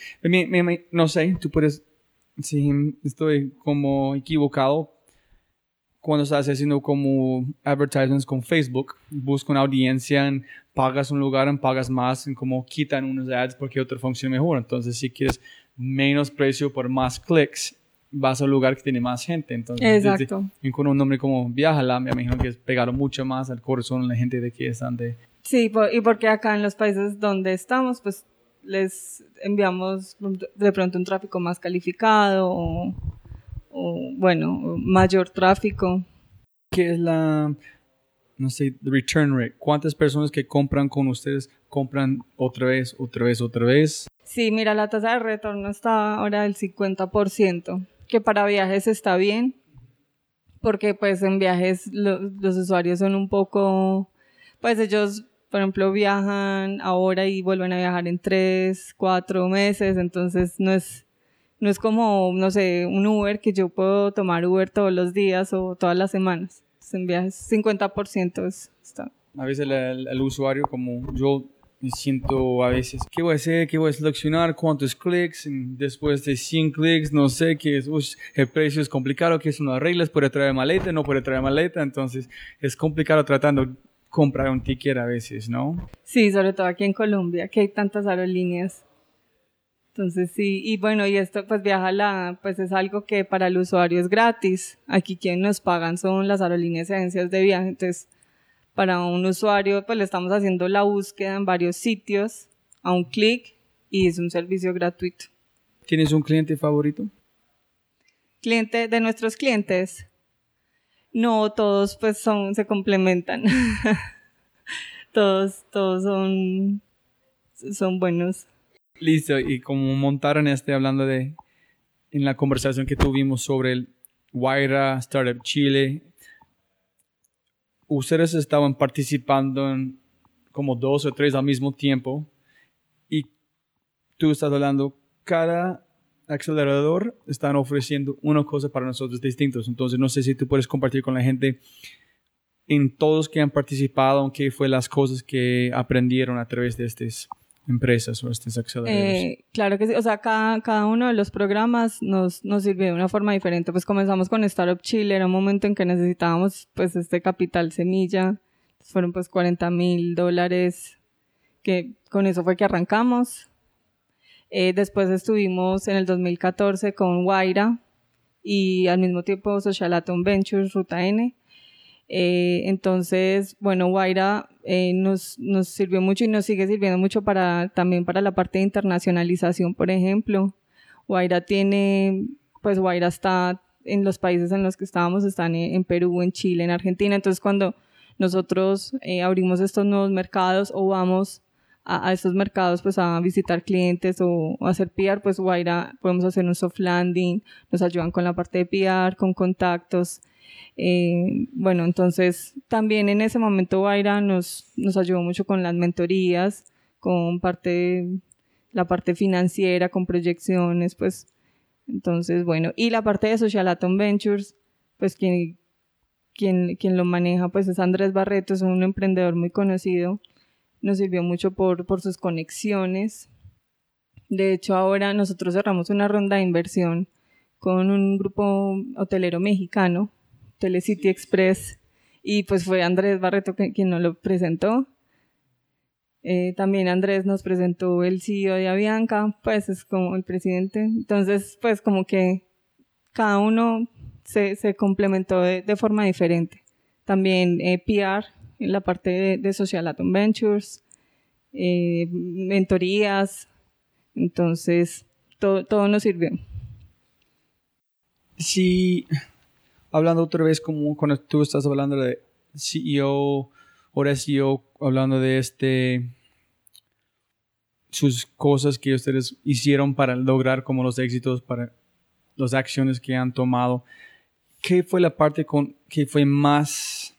No sé, tú puedes, si estoy como equivocado, cuando estás haciendo como advertisements con Facebook, busca una audiencia, pagas un lugar, pagas más, en como quitan unos ads porque otro funciona mejor. Entonces, si quieres menos precio por más clics, vas a un lugar que tiene más gente. Entonces, Exacto. y con un nombre como Viajala, me imagino que es pegaron mucho más al corazón la gente de que están de... Sí, y porque acá en los países donde estamos, pues les enviamos de pronto un tráfico más calificado o, o bueno, mayor tráfico. ¿Qué es la, no sé, return rate? ¿Cuántas personas que compran con ustedes compran otra vez, otra vez, otra vez? Sí, mira, la tasa de retorno está ahora del 50% que para viajes está bien, porque pues en viajes los usuarios son un poco, pues ellos, por ejemplo, viajan ahora y vuelven a viajar en tres, cuatro meses, entonces no es, no es como, no sé, un Uber que yo puedo tomar Uber todos los días o todas las semanas. en viajes 50% está. A veces el, el usuario, como yo me siento a veces, ¿qué voy a hacer? ¿Qué voy a seleccionar? ¿Cuántos clics? Después de 100 clics, no sé qué es, el precio es complicado, ¿qué son las reglas? ¿Puede traer maleta? ¿No puede traer maleta? Entonces es complicado tratando comprar un ticket a veces, ¿no? Sí, sobre todo aquí en Colombia, que hay tantas aerolíneas. Entonces sí, y bueno, y esto pues viaja la, pues es algo que para el usuario es gratis. Aquí quienes nos pagan son las aerolíneas y agencias de viaje, entonces para un usuario, pues le estamos haciendo la búsqueda en varios sitios a un clic y es un servicio gratuito. ¿Tienes un cliente favorito? Cliente de nuestros clientes. No, todos pues son, se complementan. todos, todos son, son buenos. Listo, y como montaron este hablando de, en la conversación que tuvimos sobre el Waira Startup Chile, ustedes estaban participando en como dos o tres al mismo tiempo y tú estás hablando, cada acelerador están ofreciendo una cosa para nosotros distintos. Entonces, no sé si tú puedes compartir con la gente en todos que han participado, qué fue las cosas que aprendieron a través de estas empresas o estos aceleradores? Eh, claro que sí, o sea, cada, cada uno de los programas nos, nos sirvió de una forma diferente. Pues comenzamos con Startup Chile, era un momento en que necesitábamos pues este capital semilla, fueron pues 40 mil dólares, que con eso fue que arrancamos. Eh, después estuvimos en el 2014 con Guaira y al mismo tiempo Social Atom Ventures, Ruta N. Eh, entonces, bueno, Guaira eh, nos, nos sirvió mucho y nos sigue sirviendo mucho para, también para la parte de internacionalización, por ejemplo. Guaira tiene, pues Guaira está en los países en los que estábamos, están en, Perú, en Chile, en Argentina. Entonces, cuando nosotros eh, abrimos estos nuevos mercados o vamos a, a, estos mercados pues a visitar clientes o, o hacer PR, pues Guaira podemos hacer un soft landing, nos ayudan con la parte de PR, con contactos, eh, bueno, entonces también en ese momento Guaira nos, nos ayudó mucho con las mentorías, con parte, la parte financiera, con proyecciones, pues, entonces, bueno, y la parte de Social Atom Ventures, pues quien, quien, quien lo maneja, pues es Andrés Barreto, es un emprendedor muy conocido, nos sirvió mucho por, por sus conexiones. De hecho, ahora nosotros cerramos una ronda de inversión con un grupo hotelero mexicano Telecity Express y pues fue Andrés Barreto quien nos lo presentó. Eh, también Andrés nos presentó el CEO de Avianca, pues es como el presidente. Entonces, pues como que cada uno se, complementó de, forma diferente. También eh, PR en la parte de, de Social Atom Ventures, eh, mentorías, entonces todo, todo nos sirvió. Sí, hablando otra vez como cuando tú estás hablando de CEO, ahora CEO, hablando de este sus cosas que ustedes hicieron para lograr como los éxitos, para las acciones que han tomado. ¿Qué fue la parte con que fue más,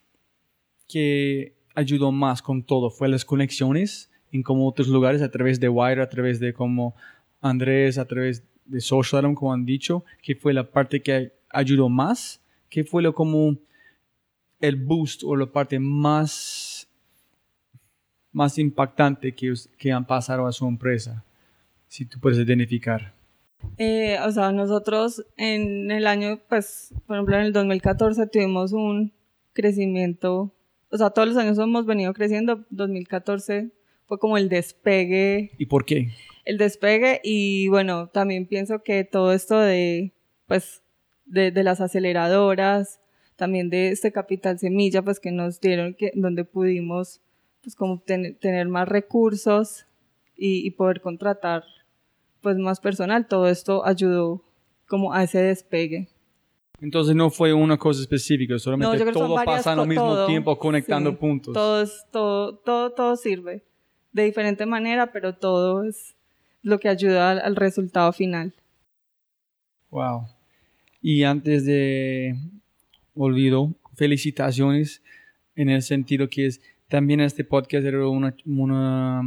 que ayudó más con todo? ¿Fue las conexiones en como otros lugares a través de Wire, a través de como Andrés, a través de Social, como han dicho? ¿Qué fue la parte que ayudó más? ¿Qué fue lo como el boost o la parte más más impactante que, que han pasado a su empresa? Si tú puedes identificar. Eh, o sea, nosotros en el año, pues, por ejemplo, en el 2014 tuvimos un crecimiento, o sea, todos los años hemos venido creciendo, 2014 fue como el despegue. ¿Y por qué? El despegue y bueno, también pienso que todo esto de, pues, de, de las aceleradoras, también de este capital semilla, pues que nos dieron, que, donde pudimos pues como tener más recursos y, poder contratar pues más personal. Todo esto ayudó como a ese despegue. Entonces no fue una cosa específica, solamente todo pasa al mismo tiempo conectando puntos. Todo, todo, todo, todo sirve de diferente manera, pero todo es lo que ayuda al, al resultado final. Wow. Y antes de olvido, felicitaciones en el sentido que es también este podcast era una, una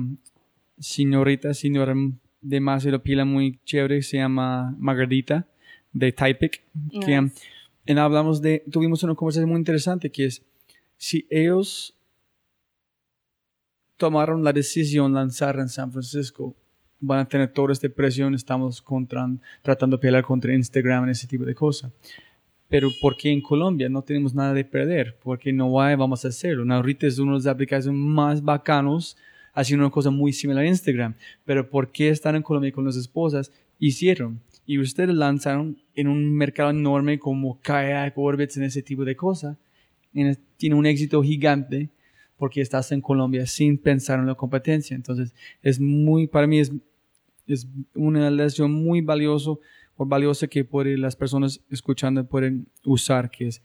señorita, señora de Marcelo Pila muy chévere, se llama Margarita, de Typic, que en hablamos de, tuvimos una conversación muy interesante que es, si ellos tomaron la decisión de lanzar en San Francisco, van a tener toda esta presión, estamos contra, tratando de pelear contra Instagram y ese tipo de cosas pero porque en Colombia no tenemos nada de perder, porque no hay, vamos a hacerlo. Ahorita es una de las aplicaciones más bacanos haciendo una cosa muy similar a Instagram, pero ¿por qué están en Colombia con las esposas? Hicieron. Y ustedes lanzaron en un mercado enorme como Kayak, Orbits, en ese tipo de cosas. Tiene un éxito gigante porque estás en Colombia sin pensar en la competencia. Entonces, es muy, para mí es, es una lección muy valioso o valiosa que las personas escuchando pueden usar, que es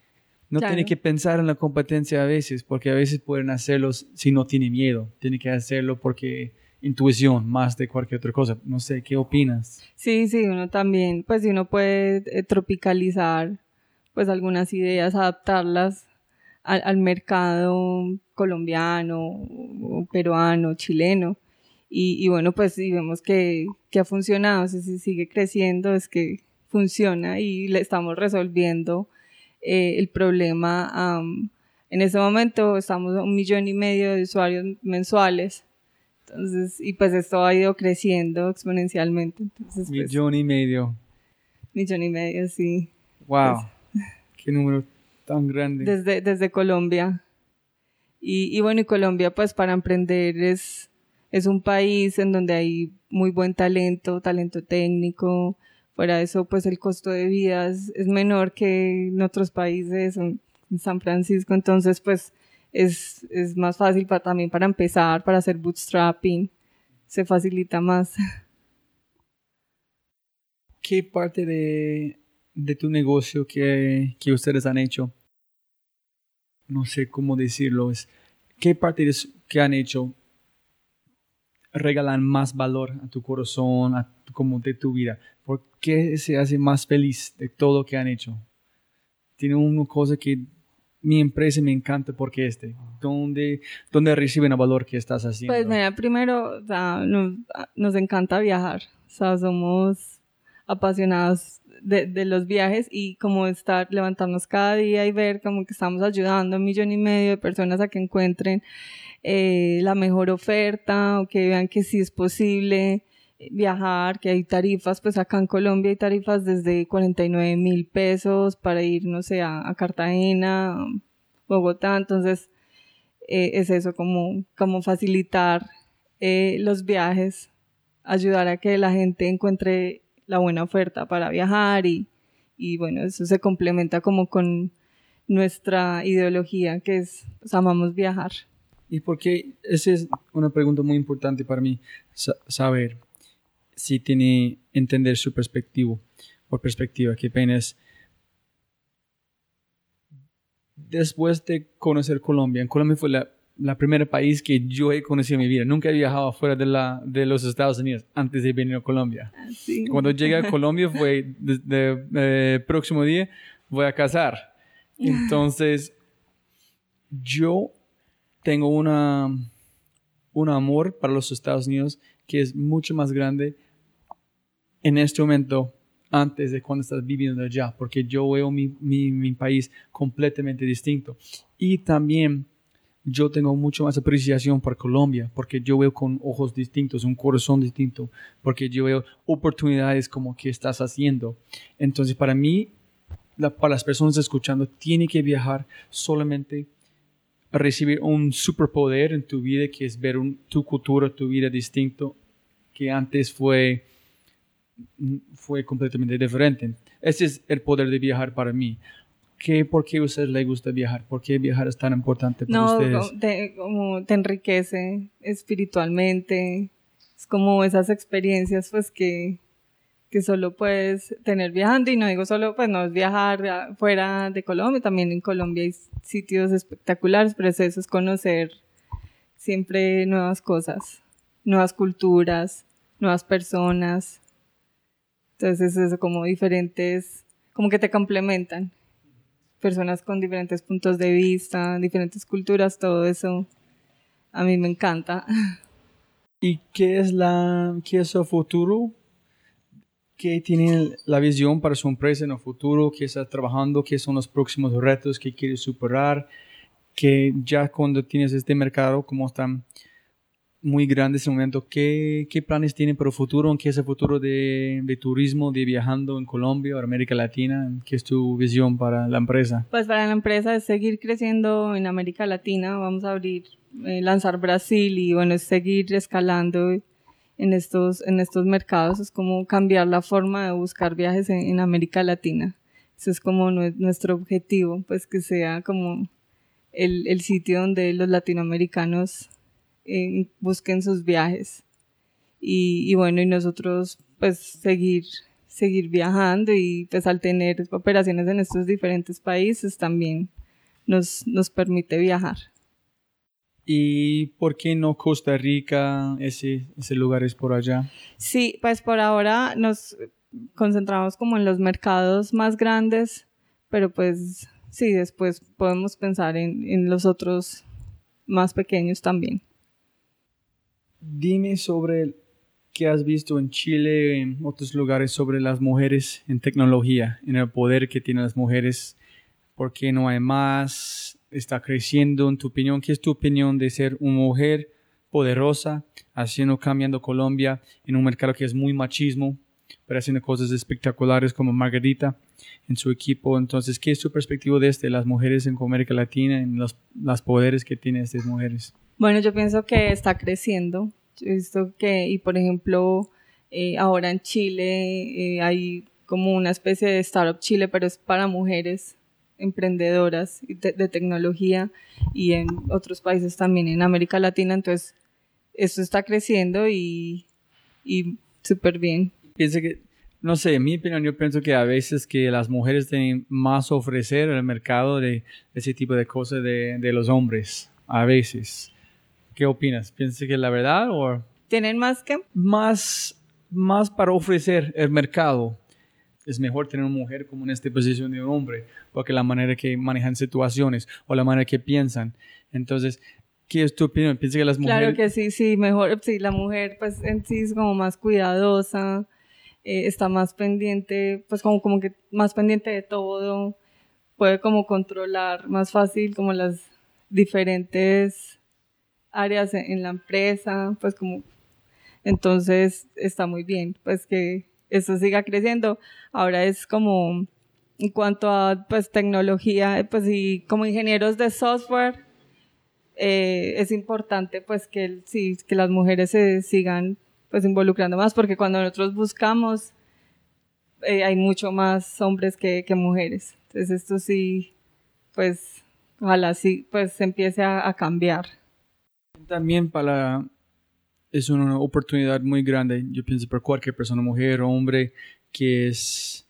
no tiene que pensar en la competencia a veces, porque a veces pueden hacerlo si no tiene miedo, tiene que hacerlo porque intuición más de cualquier otra cosa. No sé, ¿qué opinas? Sí, sí, uno también, pues uno puede eh, tropicalizar pues algunas ideas, adaptarlas al, al mercado colombiano, peruano, chileno y, bueno, pues vemos que, que ha funcionado, si sigue creciendo, es que funciona y le estamos resolviendo eh, el problema. en ese momento estamos a un millón y medio de usuarios mensuales. Entonces, y pues esto ha ido creciendo exponencialmente. Entonces, pues millón y medio. Millón y medio, sí. Wow. Pues, Qué número tan grande. Desde, desde Colombia. Y, bueno, Colombia, pues para emprender es, es un país en donde hay muy buen talento, talento técnico. Fuera de eso, pues el costo de vida es, menor que en otros países, en San Francisco. Entonces, pues es, es más fácil para, también para empezar, para hacer bootstrapping. Se facilita más. ¿Qué parte de, de tu negocio que, que ustedes han hecho? No sé cómo decirlo. Es, ¿Qué parte de, que han hecho regalan más valor a tu corazón, a como de tu vida? ¿Por qué se hace más feliz de todo lo que han hecho? Tiene una cosa que mi empresa me encanta porque este, ¿dónde, dónde reciben el valor que estás haciendo? Pues mira, primero, nos, nos, encanta viajar, o sea, somos apasionados de, los viajes y como estar, levantarnos cada día y ver como que estamos ayudando a un millón y medio de personas a que encuentren eh, la mejor oferta o que vean que sí es posible eh, viajar, que hay tarifas, pues acá en Colombia hay tarifas desde 49 mil pesos para ir, no sé, a, Cartagena, Bogotá, entonces eh, es eso, como, como facilitar los viajes, ayudar a que la gente encuentre la buena oferta para viajar y, y bueno, eso se complementa como con nuestra ideología que es, pues, amamos viajar. ¿Y por qué? Esa es una pregunta muy importante para mí, saber si tiene entender su perspectiva o perspectiva, que apenas después de conocer Colombia, en Colombia fue la, la primera país que yo he conocido en mi vida. Nunca he viajado fuera de, la, de los Estados Unidos antes de venir a Colombia. Ah, Cuando llegué a Colombia fue, de, eh, próximo día, voy a casar. Entonces, yo tengo una, un amor para los Estados Unidos que es mucho más grande en este momento antes de cuando estás viviendo allá, porque yo veo mi, mi, mi, país completamente distinto. Y también yo tengo mucho más apreciación por Colombia, porque yo veo con ojos distintos, un corazón distinto, porque yo veo oportunidades como que estás haciendo. Entonces, para mí, para las personas escuchando, tiene que viajar solamente recibir un superpoder en tu vida que es ver tu cultura, tu vida distinto que antes fue, fue completamente diferente. Ese es el poder de viajar para mí. ¿Qué, ¿Por qué a ustedes les gusta viajar? ¿Por qué viajar es tan importante para no, ustedes? Te, como te enriquece espiritualmente. Es como esas experiencias pues que, que solo puedes tener viajando y no digo solo, pues no es viajar fuera de Colombia, también en Colombia hay sitios espectaculares, pero eso es conocer siempre nuevas cosas, nuevas culturas, nuevas personas. Entonces es eso como diferentes, como que te complementan. Personas con diferentes puntos de vista, diferentes culturas, todo eso a mí me encanta. ¿Y qué es la qué es su futuro qué tiene la visión para su empresa en el futuro, qué está trabajando, qué son los próximos retos que quiere superar, que ya cuando tienes este mercado como están muy grande en ese momento, ¿qué, ¿qué, planes tienen para el futuro? ¿Qué es el futuro de, de, turismo, de viajando en Colombia o América Latina? ¿Qué es tu visión para la empresa? Pues para la empresa es seguir creciendo en América Latina, vamos a abrir, eh, lanzar Brasil y bueno, es seguir escalando en estos, en estos mercados, es como cambiar la forma de buscar viajes en, América Latina. Eso es como nuestro objetivo, pues que sea como el, el sitio donde los latinoamericanos eh, busquen sus viajes. Y, y, bueno, y nosotros pues seguir, seguir viajando y pues al tener operaciones en estos diferentes países también nos, nos permite viajar. ¿Y por qué no Costa Rica, ese, ese lugar es por allá? Sí, pues por ahora nos concentramos como en los mercados más grandes, pero pues sí, después podemos pensar en, en los otros más pequeños también. Dime sobre qué has visto en Chile, en otros lugares, sobre las mujeres en tecnología, en el poder que tienen las mujeres, por qué no hay más, está creciendo, en tu opinión, ¿qué es tu opinión de ser una mujer poderosa, haciendo, cambiando Colombia en un mercado que es muy machismo, pero haciendo cosas espectaculares como Margarita en su equipo? Entonces, ¿qué es tu perspectiva de este, las mujeres en América Latina, en los, los poderes que tienen estas mujeres? Bueno, yo pienso que está creciendo. Visto que, y por ejemplo, eh, ahora en Chile eh, hay como una especie de Startup Chile, pero es para mujeres emprendedoras de, de, tecnología y en otros países también en América Latina. Entonces, esto está creciendo y, y súper bien. Pienso que, no sé, en mi opinión, yo pienso que a veces que las mujeres tienen más ofrecer el mercado de, ese tipo de cosas de, de, los hombres, a veces. ¿Qué opinas? ¿Piensas que es la verdad o...? ¿Tienen más que? Más, más para ofrecer el mercado es mejor tener una mujer como en esta posición de un hombre, porque la manera que manejan situaciones o la manera que piensan. Entonces, ¿qué es tu opinión? ¿Piensas que las mujeres... Claro que sí, sí, mejor, sí, la mujer pues en sí es como más cuidadosa, eh, está más pendiente, pues como, como que más pendiente de todo, puede como controlar más fácil como las diferentes áreas en la empresa, pues como, entonces está muy bien, pues que eso siga creciendo. Ahora es como en cuanto a pues tecnología, pues y como ingenieros de software, eh, es importante pues que, sí, que las mujeres se sigan pues involucrando más, porque cuando nosotros buscamos eh, hay mucho más hombres que, que, mujeres. Entonces esto sí, pues ojalá sí, pues empiece a, a cambiar. También para es una oportunidad muy grande, yo pienso, para cualquier persona, mujer o hombre, que es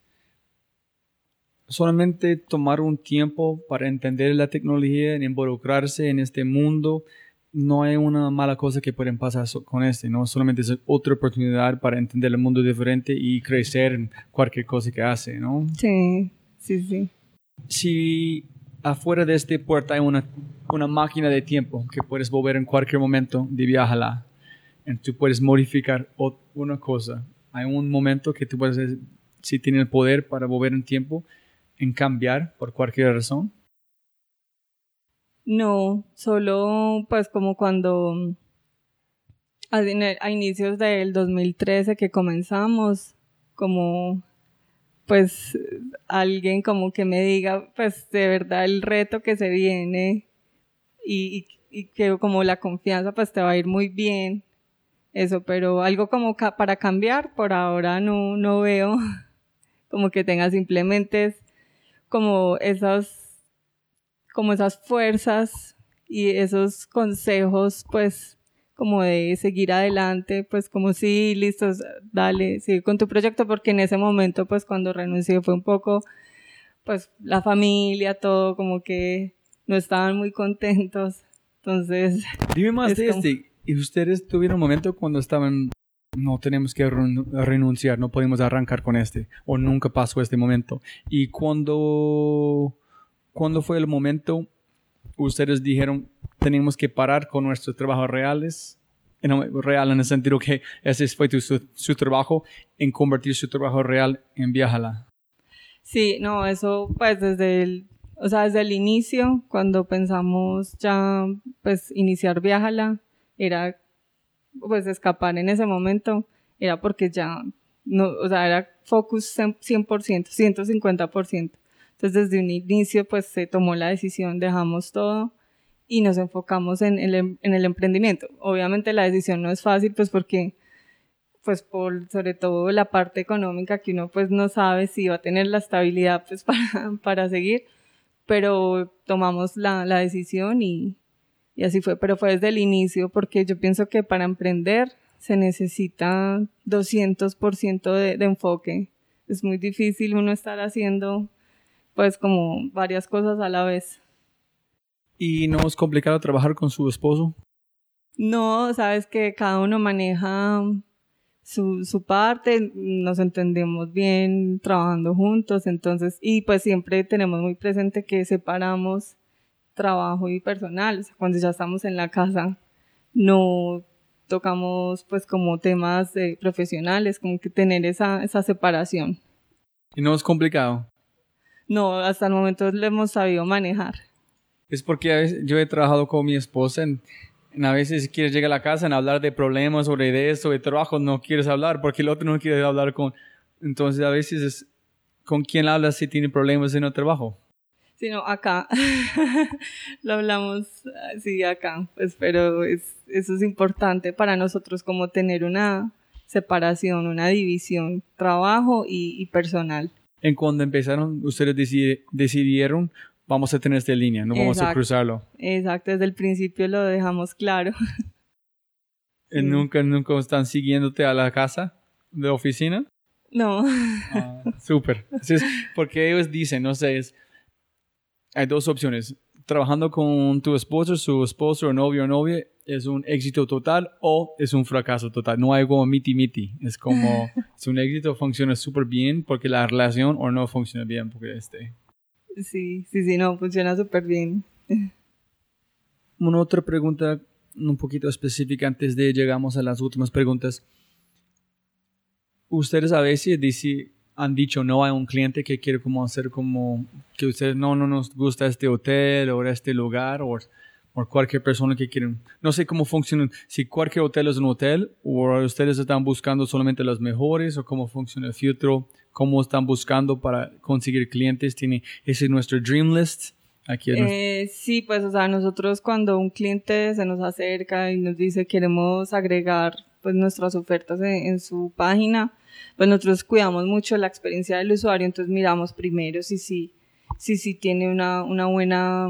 solamente tomar un tiempo para entender la tecnología, involucrarse en este mundo. No hay una mala cosa que pueden pasar con este, ¿no? Solamente es otra oportunidad para entender el mundo diferente y crecer en cualquier cosa que hace, ¿no? Sí, sí, sí. Si afuera de este puerta hay una, una máquina de tiempo que puedes volver en cualquier momento de viajarla, tú puedes modificar una cosa. Hay un momento que tú puedes, si tienes el poder para volver en tiempo, en cambiar por cualquier razón. No, solo pues como cuando a, inicios del 2013 que comenzamos, como pues alguien como que me diga pues de verdad el reto que se viene y, y, y que como la confianza pues te va a ir muy bien eso, pero algo como para cambiar, por ahora no, no veo como que tenga simplemente como esas, como esas fuerzas y esos consejos, pues, como de seguir adelante, pues como sí, listos, dale, sigue con tu proyecto, porque en ese momento, pues cuando renuncié fue un poco, pues la familia, todo, como que no estaban muy contentos. Entonces. Dime más de este. ¿Y ustedes tuvieron un momento cuando estaban, no tenemos que renunciar, no podemos arrancar con este, o nunca pasó este momento? ¿Y cuando, cuando fue el momento, ustedes dijeron, tenemos que parar con nuestros trabajos reales? real en el sentido que ese fue su, trabajo, en convertir su trabajo real en viajala. Sí, no, eso pues desde el, o sea, desde el inicio, cuando pensamos ya pues iniciar viajala, era pues escapar en ese momento, era porque ya, no, o sea, era focus 100%, 150%. Entonces desde un inicio pues se tomó la decisión, dejamos todo y nos enfocamos en el, en el emprendimiento. Obviamente la decisión no es fácil pues porque pues por sobre todo la parte económica que uno pues no sabe si va a tener la estabilidad pues para, para seguir, pero tomamos la, la decisión y, y así fue, pero fue desde el inicio porque yo pienso que para emprender se necesita 200% de, de enfoque. Es muy difícil uno estar haciendo pues como varias cosas a la vez. ¿Y no es complicado trabajar con su esposo? No, sabes que cada uno maneja su, su parte, nos entendemos bien trabajando juntos, entonces, y pues siempre tenemos muy presente que separamos trabajo y personal. cuando ya estamos en la casa, no tocamos pues como temas profesionales, como que tener esa, esa separación. ¿Y no es complicado? No, hasta el momento lo hemos sabido manejar. Es porque a veces yo he trabajado con mi esposa en, a veces quieres llegar a la casa en hablar de problemas o de eso, de trabajo, no quieres hablar porque el otro no quiere hablar con... Entonces a veces es con quién hablas si tiene problemas en el trabajo sino acá. Lo hablamos así acá, pues, pero es, eso es importante para nosotros como tener una separación, una división, trabajo y, personal. En cuando empezaron, ustedes decidieron, vamos a tener esta línea, no vamos a cruzarlo. Exacto, desde el principio lo dejamos claro. ¿Nunca, nunca están siguiéndote a la casa de oficina? No. Ah, súper. porque ellos dicen, no sé, es hay dos opciones. Trabajando con tu esposo, su esposo, o novio o novia, es un éxito total o es un fracaso total. No hay como miti miti. Es como, es un éxito, funciona súper bien porque la relación o no funciona bien porque este. Sí, sí, sí, no, funciona súper bien. Una otra pregunta un poquito específica antes de llegamos a las últimas preguntas. Ustedes a veces dicen han dicho no a un cliente que quiere como hacer como que ustedes no, no nos gusta este hotel o este lugar o, o cualquier persona que quieren. No sé cómo funciona, si cualquier hotel es un hotel o ustedes están buscando solamente los mejores o cómo funciona el filtro, cómo están buscando para conseguir clientes. Tiene, ese es nuestro dream list. Aquí eh, sí, pues o sea, nosotros cuando un cliente se nos acerca y nos dice queremos agregar pues nuestras ofertas en, su página, pues nosotros cuidamos mucho la experiencia del usuario, entonces miramos primero si sí si, si, tiene una, una buena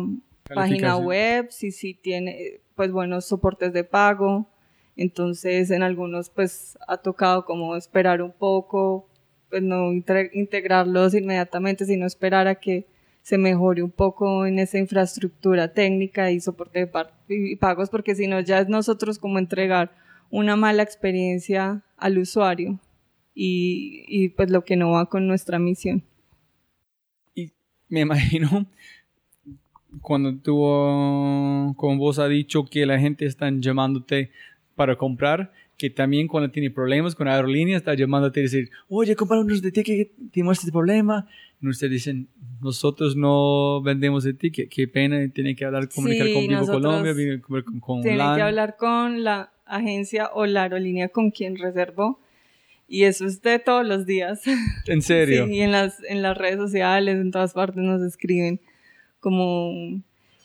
página web, si sí tiene pues buenos soportes de pago. Entonces en algunos pues ha tocado como esperar un poco, pues no integrarlos inmediatamente, sino esperar a que se mejore un poco en esa infraestructura técnica y soporte de pagos, porque si no ya es nosotros como entregar una mala experiencia al usuario y, y pues lo que no va con nuestra misión. Y me imagino cuando tú con vos ha dicho que la gente está llamándote para comprar, que también cuando tiene problemas con aerolíneas está llamándote y decir, oye, comprámonos de ti que tenemos este problema. Y ustedes dicen, nosotros no vendemos de ti, qué, pena, tiene que hablar, comunicar con Vivo Colombia, con, con Tiene que hablar con la agencia o la aerolínea con quien reservó. Y eso es de todos los días. ¿En serio? Sí, y en las, en las redes sociales, en todas partes nos escriben como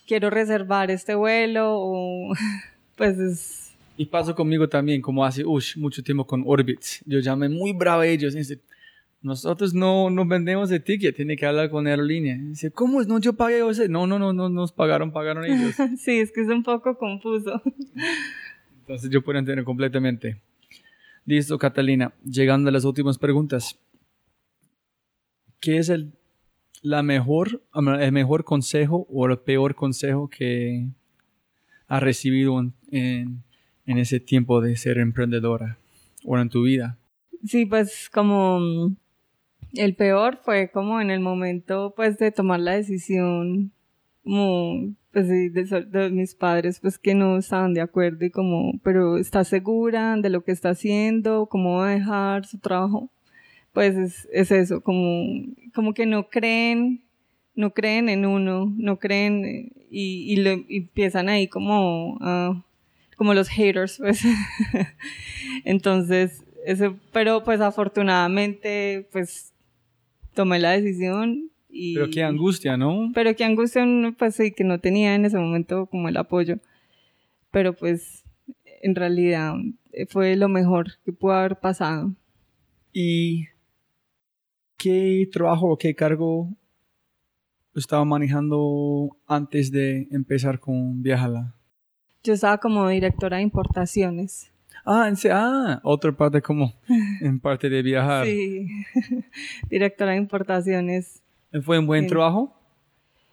quiero reservar este vuelo o pues es... Y pasó conmigo también, como hace mucho tiempo con Orbitz. Yo llamé muy bravo a ellos. Y dice, nosotros no, no vendemos de ticket, tiene que hablar con aerolínea. dice, ¿cómo es? No, yo pagué. no, no, no, no, nos pagaron, pagaron ellos. sí, es que es un poco confuso. Entonces yo puedo entender completamente. Listo, Catalina. Llegando a las últimas preguntas. ¿Qué es el la mejor, el mejor consejo o el peor consejo que has recibido en, en, ese tiempo de ser emprendedora o en tu vida? Sí, pues como mm, el peor fue como en el momento pues de tomar la decisión como pues de, de, mis padres pues que no estaban de acuerdo y como pero está segura de lo que está haciendo cómo va a dejar su trabajo pues es, es eso, como, como que no creen, no creen en uno, no creen y, y, lo, empiezan ahí como, como los haters, pues. Entonces, eso, pero pues afortunadamente, pues tomé la decisión y... Pero qué angustia, ¿no? Pero qué angustia, pues sí, que no tenía en ese momento como el apoyo. Pero pues en realidad fue lo mejor que pudo haber pasado. Y ¿Qué trabajo o qué cargo estaba manejando antes de empezar con Viajala? Yo estaba como directora de importaciones. Ah, en, ah, otra parte como en parte de viajar. Sí, directora de importaciones. ¿Fue un buen trabajo?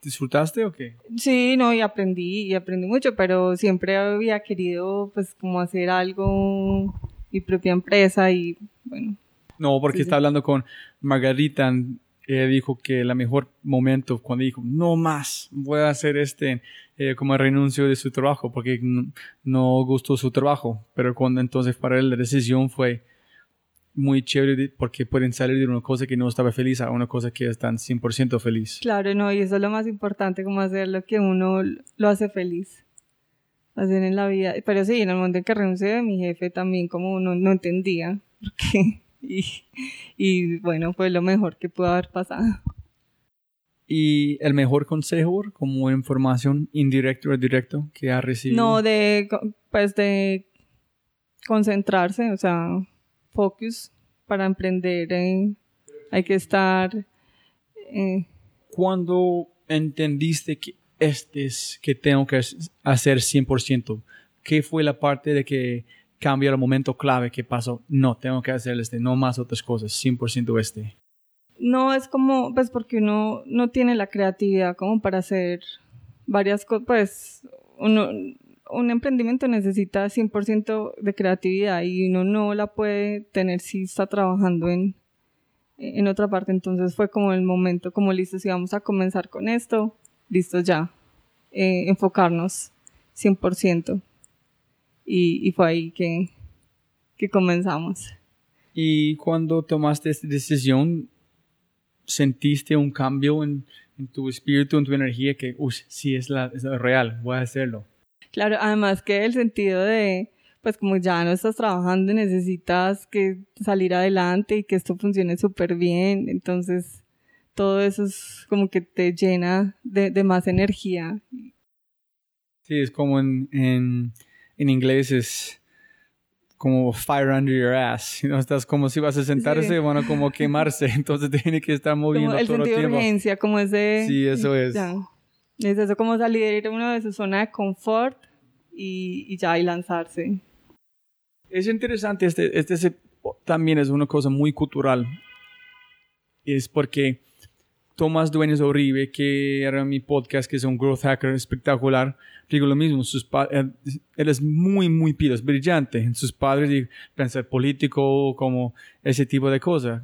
¿Disfrutaste o qué? Sí, no, y aprendí, y aprendí mucho, pero siempre había querido, pues, como hacer algo, mi propia empresa y, bueno, no, porque está hablando con Margarita. Ella dijo que el mejor momento cuando dijo, no más, voy a hacer este eh, como renuncio de su trabajo porque no, gustó su trabajo. Pero cuando entonces para él la decisión fue muy chévere porque pueden salir de una cosa que no estaba feliz a una cosa que están 100% feliz. Claro, no, y eso es lo más importante, como hacer lo que uno lo hace feliz. Hacer en la vida. Pero sí, en el momento en que renuncié, mi jefe también como uno no entendía. Porque y, bueno, fue lo mejor que pudo haber pasado. ¿Y el mejor consejo como información indirecto o directo que ha recibido? No, de, pues de concentrarse, o sea, focus para emprender. Eh, hay que estar... Eh. Cuando entendiste que este es que tengo que hacer 100%, ¿qué fue la parte de que cambia el momento clave que pasó. No, tengo que hacer este, no más otras cosas, 100% este. No, es como, pues porque uno no tiene la creatividad como para hacer varias cosas, pues uno, un emprendimiento necesita 100% de creatividad y uno no la puede tener si está trabajando en, en otra parte. Entonces fue como el momento, como listo, si vamos a comenzar con esto, listo ya, eh, enfocarnos 100% y, fue ahí que, que comenzamos. ¿Y cuando tomaste esta decisión, sentiste un cambio en, en tu espíritu, en tu energía, que, uy, sí, es, la, es real, voy a hacerlo? Claro, además que el sentido de, pues como ya no estás trabajando, necesitas que salir adelante y que esto funcione súper bien, entonces todo eso es como que te llena de, de más energía. Sí, es como en, en en inglés es como fire under your ass. ¿no? Estás como si vas a sentarse, Sí. bueno, como quemarse. Entonces tiene que estar moviendo Como el todo el sentido de tiempo. urgencia, como ese... Sí, eso es. Ya. Es eso como salir uno de su zona de confort y, y ya, y lanzarse. Es interesante, este, este se- también es una cosa muy cultural. Es porque Tomás Dueñas Uribe, que era mi podcast, que es un growth hacker espectacular, digo lo mismo, sus él, él es muy, muy pido, es brillante. Sus padres, digo, pensar político, como ese tipo de cosas.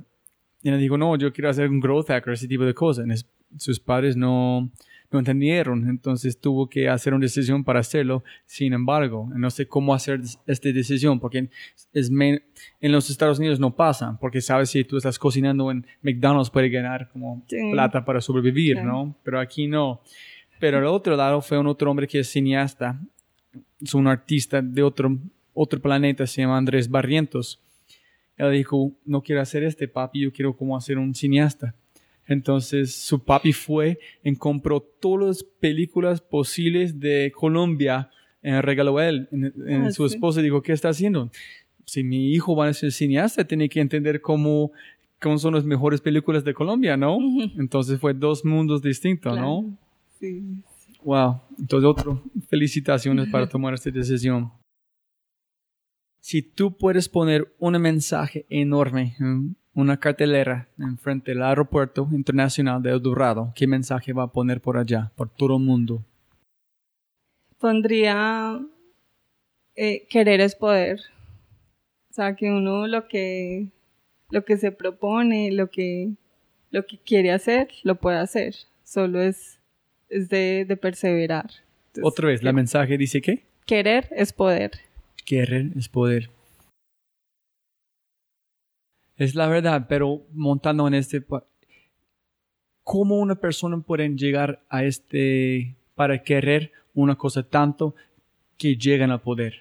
Y él dijo, no, yo quiero hacer un growth hacker, ese tipo de cosas. Sus padres no, no entendieron, entonces tuvo que hacer una decisión para hacerlo. Sin embargo, no sé cómo hacer esta decisión, porque es en los Estados Unidos no pasa, porque sabes si tú estás cocinando en McDonald's puede ganar como Sí. plata para sobrevivir. ¿no? Pero aquí no. Pero el otro lado fue un otro hombre que es cineasta, es un artista de otro, otro planeta, se llama Andrés Barrientos. Él dijo, no quiero hacer este papi, yo quiero como hacer un cineasta. Entonces su papi fue y compró todas las películas posibles de Colombia en regaló a él. En- en Ah, su sí. esposa dijo, ¿qué está haciendo? Si mi hijo va a ser cineasta, tiene que entender cómo, cómo son las mejores películas de Colombia, ¿no? Entonces fue dos mundos distintos, ¿no? Sí. Wow. Entonces, otro, felicitaciones para tomar esta decisión. Si tú puedes poner un mensaje enorme, en una cartelera enfrente del aeropuerto internacional de El Dorado, ¿qué mensaje va a poner por allá, por todo el mundo? Pondría eh, querer es poder. O sea, que uno lo que, lo que se propone, lo que, lo que quiere hacer, lo puede hacer. Solo es, es de, de perseverar. Entonces, Otra vez, la mensaje dice que Querer es poder. querer es poder. Es la verdad, pero montando en este, ¿cómo una persona puede llegar a este, para querer una cosa tanto que llegan al poder?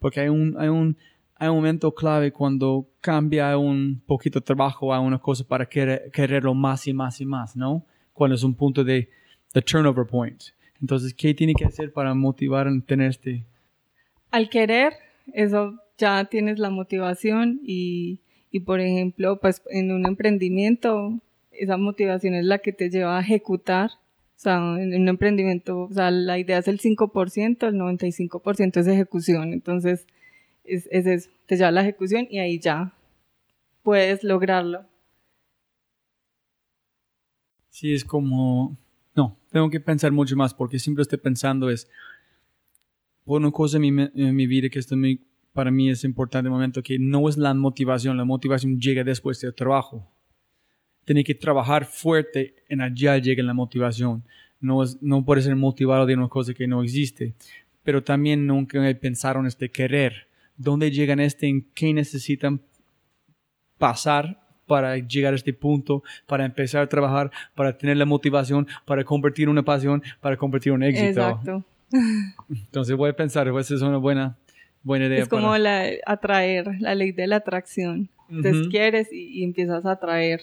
Porque hay un, hay un, hay un momento clave cuando cambia un poquito de trabajo a una cosa para querer, quererlo más y más y más, ¿no? Cuando es un punto de, the turnover point. Entonces, ¿qué tiene que hacer para motivar a tener este, Al querer, eso ya tienes la motivación y, y, por ejemplo, pues en un emprendimiento, esa motivación es la que te lleva a ejecutar. O sea, en un emprendimiento, o sea, la idea es el 5%, el 95% es ejecución. Entonces, es, es eso, te lleva a la ejecución y ahí ya puedes lograrlo. Sí, es como... No, tengo que pensar mucho más porque siempre estoy pensando es... Por una cosa en mi, en mi vida que esto me- para mí es importante el momento que no es la motivación, la motivación llega después del trabajo. Tiene que trabajar fuerte en allá llega la motivación. No, es, no puede ser motivado de una cosa que no existe. Pero también nunca pensaron este querer. ¿Dónde llegan este? ¿En qué necesitan pasar para llegar a este punto, para empezar a trabajar, para tener la motivación, para convertir una pasión, para convertir un éxito. Exacto. Entonces voy a pensar, pues es una buena, buena idea. Es como para- la atraer, la ley de la atracción. Entonces Ujú. quieres y, y empiezas a atraer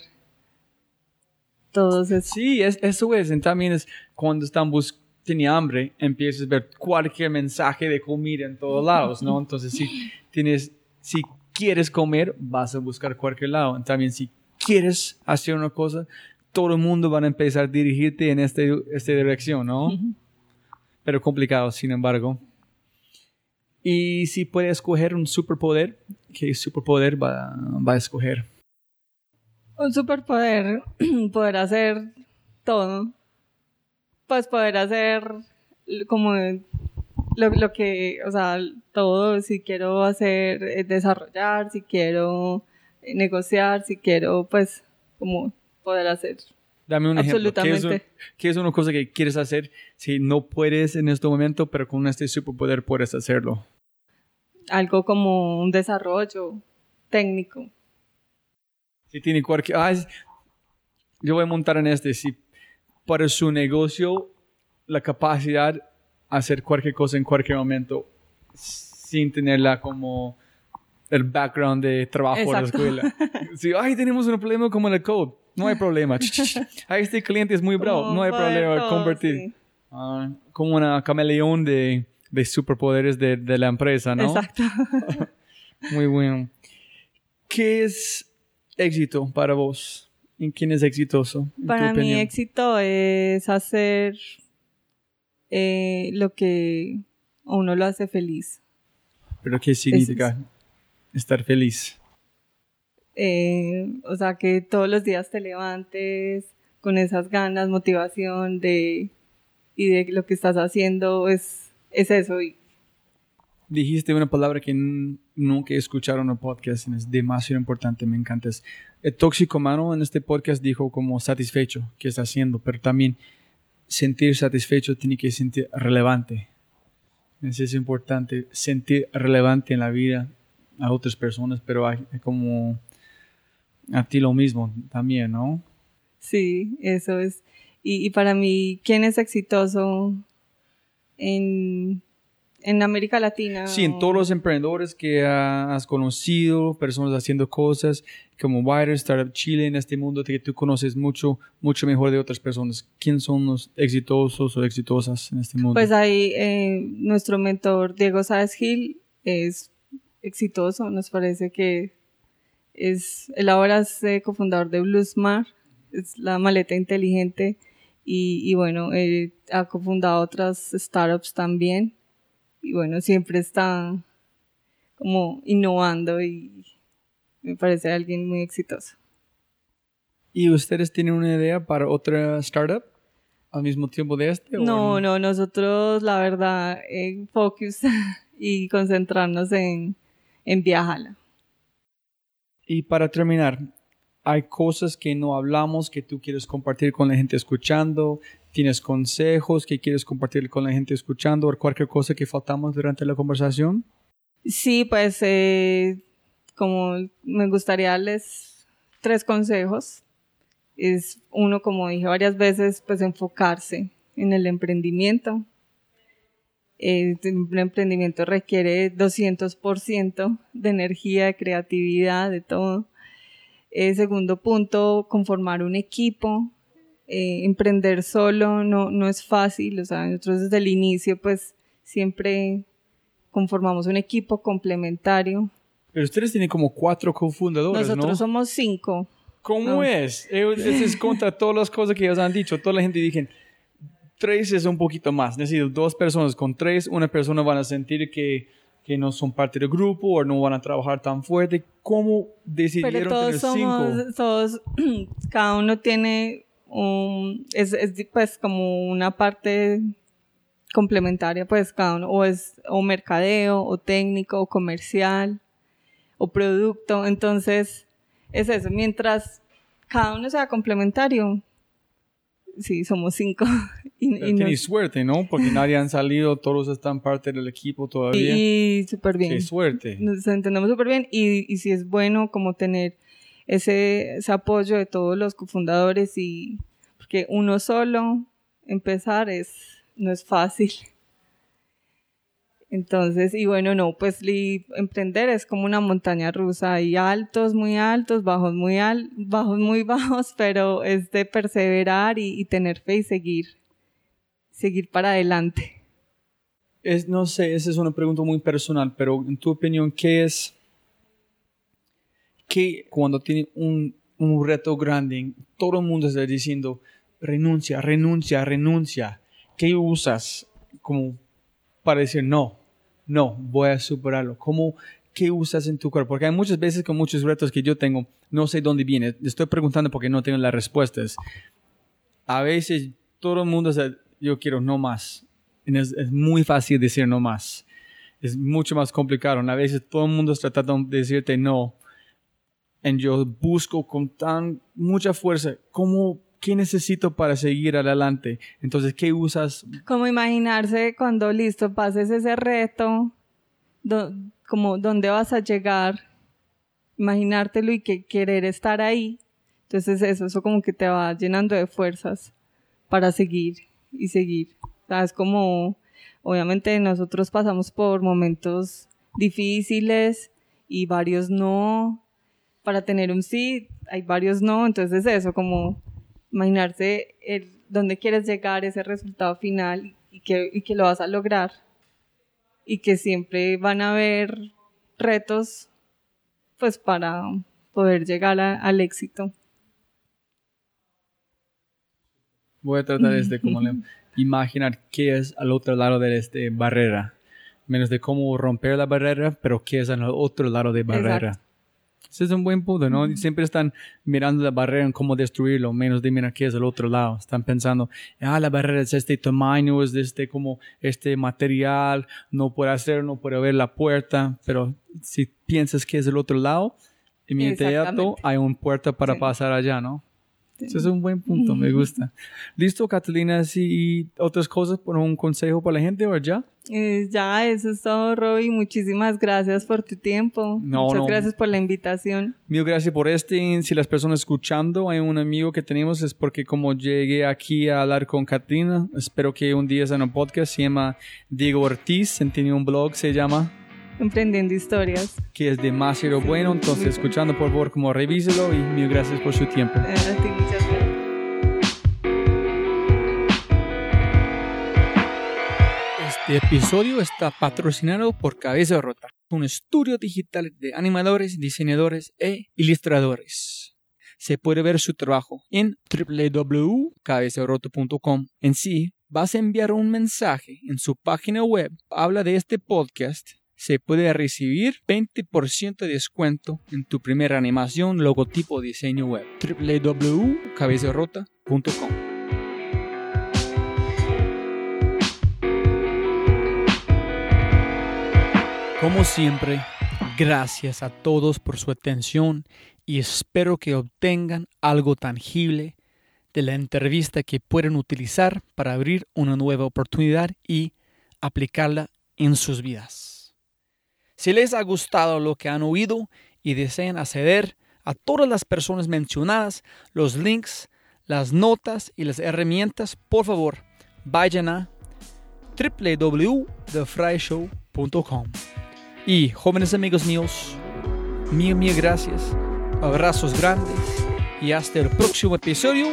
todos esos. Sí, es, eso es. Y también es cuando están bus tenía hambre, empiezas a ver cualquier mensaje de comida en todos lados, ¿no? Entonces, si tienes, si quieres comer, vas a buscar cualquier lado. También, si quieres hacer una cosa, todo el mundo va a empezar a dirigirte en este, esta dirección, ¿no? Pero complicado, sin embargo. Y si puede escoger un superpoder, ¿qué superpoder va, va a escoger? Un superpoder, poder hacer todo. Pues poder hacer como lo, lo que, o sea, todo, si quiero hacer, eh, desarrollar, si quiero eh, negociar, si quiero, pues, como poder hacer. Dame un ejemplo. ¿Qué es, un- Absolutamente. qué es una cosa que quieres hacer si no puedes en este momento, pero con este superpoder puedes hacerlo? Algo como un desarrollo técnico. Si tiene cualquier... ah, es- yo voy a montar en este. Si para su negocio la capacidad hacer cualquier cosa en cualquier momento sin tenerla como el background de trabajo de la Exacto. escuela. Si, ay, tenemos un problema como el code. No hay problema. Ay, este cliente es muy bravo. No hay problema. Convertir. sí. Ah, como una camaleón de, de superpoderes de, de la empresa, ¿no? Exacto. Muy bueno. ¿Qué es éxito para vos? ¿En quién es exitoso? Para mí éxito es hacer eh, lo que uno lo hace feliz. ¿Pero qué significa estar feliz? Eh, o sea, que todos los días te levantes con esas ganas, motivación de y de lo que estás haciendo es, es eso. Y Dijiste una palabra que nunca he escuchado en podcast es demasiado importante, me encanta. Es, el toxicomano en este podcast dijo como satisfecho que está haciendo, pero también sentir satisfecho tiene que sentir relevante. Es importante, sentir relevante en la vida a otras personas, pero hay como a ti lo mismo también, ¿no? sí, eso es. Y, y para mí, ¿quién es exitoso en, en América Latina? Sí, en todos los emprendedores que has conocido, personas haciendo cosas, como Wider, Startup Chile, en este mundo que tú conoces mucho, mucho mejor de otras personas. ¿Quién son los exitosos o exitosas en este mundo? Pues ahí eh, nuestro mentor Diego Sáez Gil es exitoso, nos parece que es, él ahora es eh, cofundador de Bluesmar, es la maleta inteligente y, y bueno, eh, ha cofundado otras startups también y bueno, siempre está como innovando y me parece alguien muy exitoso. ¿Y ustedes tienen una idea para otra startup al mismo tiempo de este? o No, no, nosotros la verdad, eh, focus y concentrarnos en, en Viajala. Y para terminar, hay cosas que no hablamos que tú quieres compartir con la gente escuchando, tienes consejos que quieres compartir con la gente escuchando o cualquier cosa que faltamos durante la conversación. Sí, pues eh, como me gustaría darles tres consejos. Es uno, como dije varias veces, pues enfocarse en el emprendimiento. Eh, un emprendimiento requiere 200% de energía, de creatividad, de todo. Eh, segundo punto, conformar un equipo. Eh, emprender solo no, no es fácil, o sea, nosotros desde el inicio pues siempre conformamos un equipo complementario. Pero ustedes tienen como cuatro cofundadores, Nosotros ¿no? somos cinco. ¿Cómo es? Eso es contra todas las cosas que ellos han dicho. Toda la gente dice, tres es un poquito más. Necesito dos personas. Con tres, una persona van a sentir que, que no son parte del grupo o no van a trabajar tan fuerte. ¿Cómo decidieron Pero todos tener cinco? somos, todos, cada uno tiene un, es, es pues como una parte complementaria, pues cada uno, o es o mercadeo, o técnico, o comercial, o producto. Entonces, es eso. Mientras cada uno sea complementario, sí, somos cinco. y, y, suerte, ¿no? Porque nadie han salido, todos están parte del equipo todavía. y, y súper bien. Qué suerte. nos entendemos súper bien y, y sí es bueno como tener ese, ese apoyo de todos los cofundadores y porque uno solo empezar es no es fácil. Entonces, y bueno, no, pues emprender es como una montaña rusa, hay altos muy altos, bajos muy al, bajos muy bajos, pero es de perseverar y, y tener fe y seguir, seguir para adelante. Es, no sé, esa es una pregunta muy personal, pero en tu opinión, ¿qué es que cuando tiene un, un reto grande, todo el mundo está diciendo renuncia, renuncia, renuncia? ¿Qué usas como para decir no, no, voy a superarlo? ¿Cómo, ¿Qué usas en tu cuerpo? Porque hay muchas veces con muchos retos que yo tengo, no sé dónde viene, estoy preguntando porque no tengo las respuestas. A veces todo el mundo dice, yo quiero no más. Es, es muy fácil decir no más. Es mucho más complicado. A veces todo el mundo está tratando de decirte no. Y yo busco con tan mucha fuerza, ¿cómo, ¿qué necesito para seguir adelante? Entonces, ¿qué usas? Como imaginarse cuando listo pases ese reto, do- como dónde vas a llegar, imaginártelo y que querer estar ahí. Entonces eso, eso como que te va llenando de fuerzas para seguir y seguir. O sea, es como, obviamente nosotros pasamos por momentos difíciles y varios no. Para tener un sí, hay varios no. Entonces eso, como imaginarse el, dónde quieres llegar, ese resultado final y que, y que lo vas a lograr. Y que siempre van a haber retos pues para poder llegar a- al éxito. Voy a tratar este como le- imaginar qué es al otro lado de esta barrera. Menos de cómo romper la barrera, pero qué es al otro lado de barrera. Exacto. Ese es un buen punto, ¿no? Siempre están mirando la barrera en cómo destruirlo, menos de mirar qué es el otro lado. Están pensando, ah, la barrera es este tamaño, es de este como este material, no puede hacer, no puede ver la puerta, pero si piensas que es el otro lado, inmediato hay una puerta para Sí. pasar allá, ¿no? Ese es un buen punto, me gusta. ¿Listo, Catalina? ¿Sí otras cosas por un consejo para la gente o ya? Eh, ya, eso es todo, Roby. Muchísimas gracias por tu tiempo. No, Muchas no. gracias por la invitación. Mil gracias por este. Si las personas escuchando, hay un amigo que tenemos, es porque como llegué aquí a hablar con Catalina, espero que un día sea en un podcast, se llama Diego Ortiz, tiene un blog, se llama, Emprendiendo historias. que es demasiado bueno, entonces escuchando por favor, como revíselo y mil gracias por su tiempo. A ti, muchas gracias. Este episodio está patrocinado por Cabeza Rota, un estudio digital de animadores, diseñadores e ilustradores. Se puede ver su trabajo en www.cabezarota.com. En sí, vas a enviar un mensaje en su página web, habla de este podcast. Se puede recibir 20% de descuento en tu primera animación, logotipo, diseño web. www.cabezarota.com. Como siempre, gracias a todos por su atención y espero que obtengan algo tangible de la entrevista que pueden utilizar para abrir una nueva oportunidad y aplicarla en sus vidas. Si les ha gustado lo que han oído y desean acceder a todas las personas mencionadas, los links, las notas y las herramientas, por favor, vayan a www.thefryshow.com. Y jóvenes amigos míos, mil, mil gracias, abrazos grandes y hasta el próximo episodio.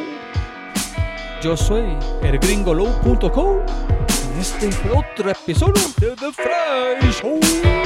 Yo soy elgringolow.com en este otro episodio de The Fry Show.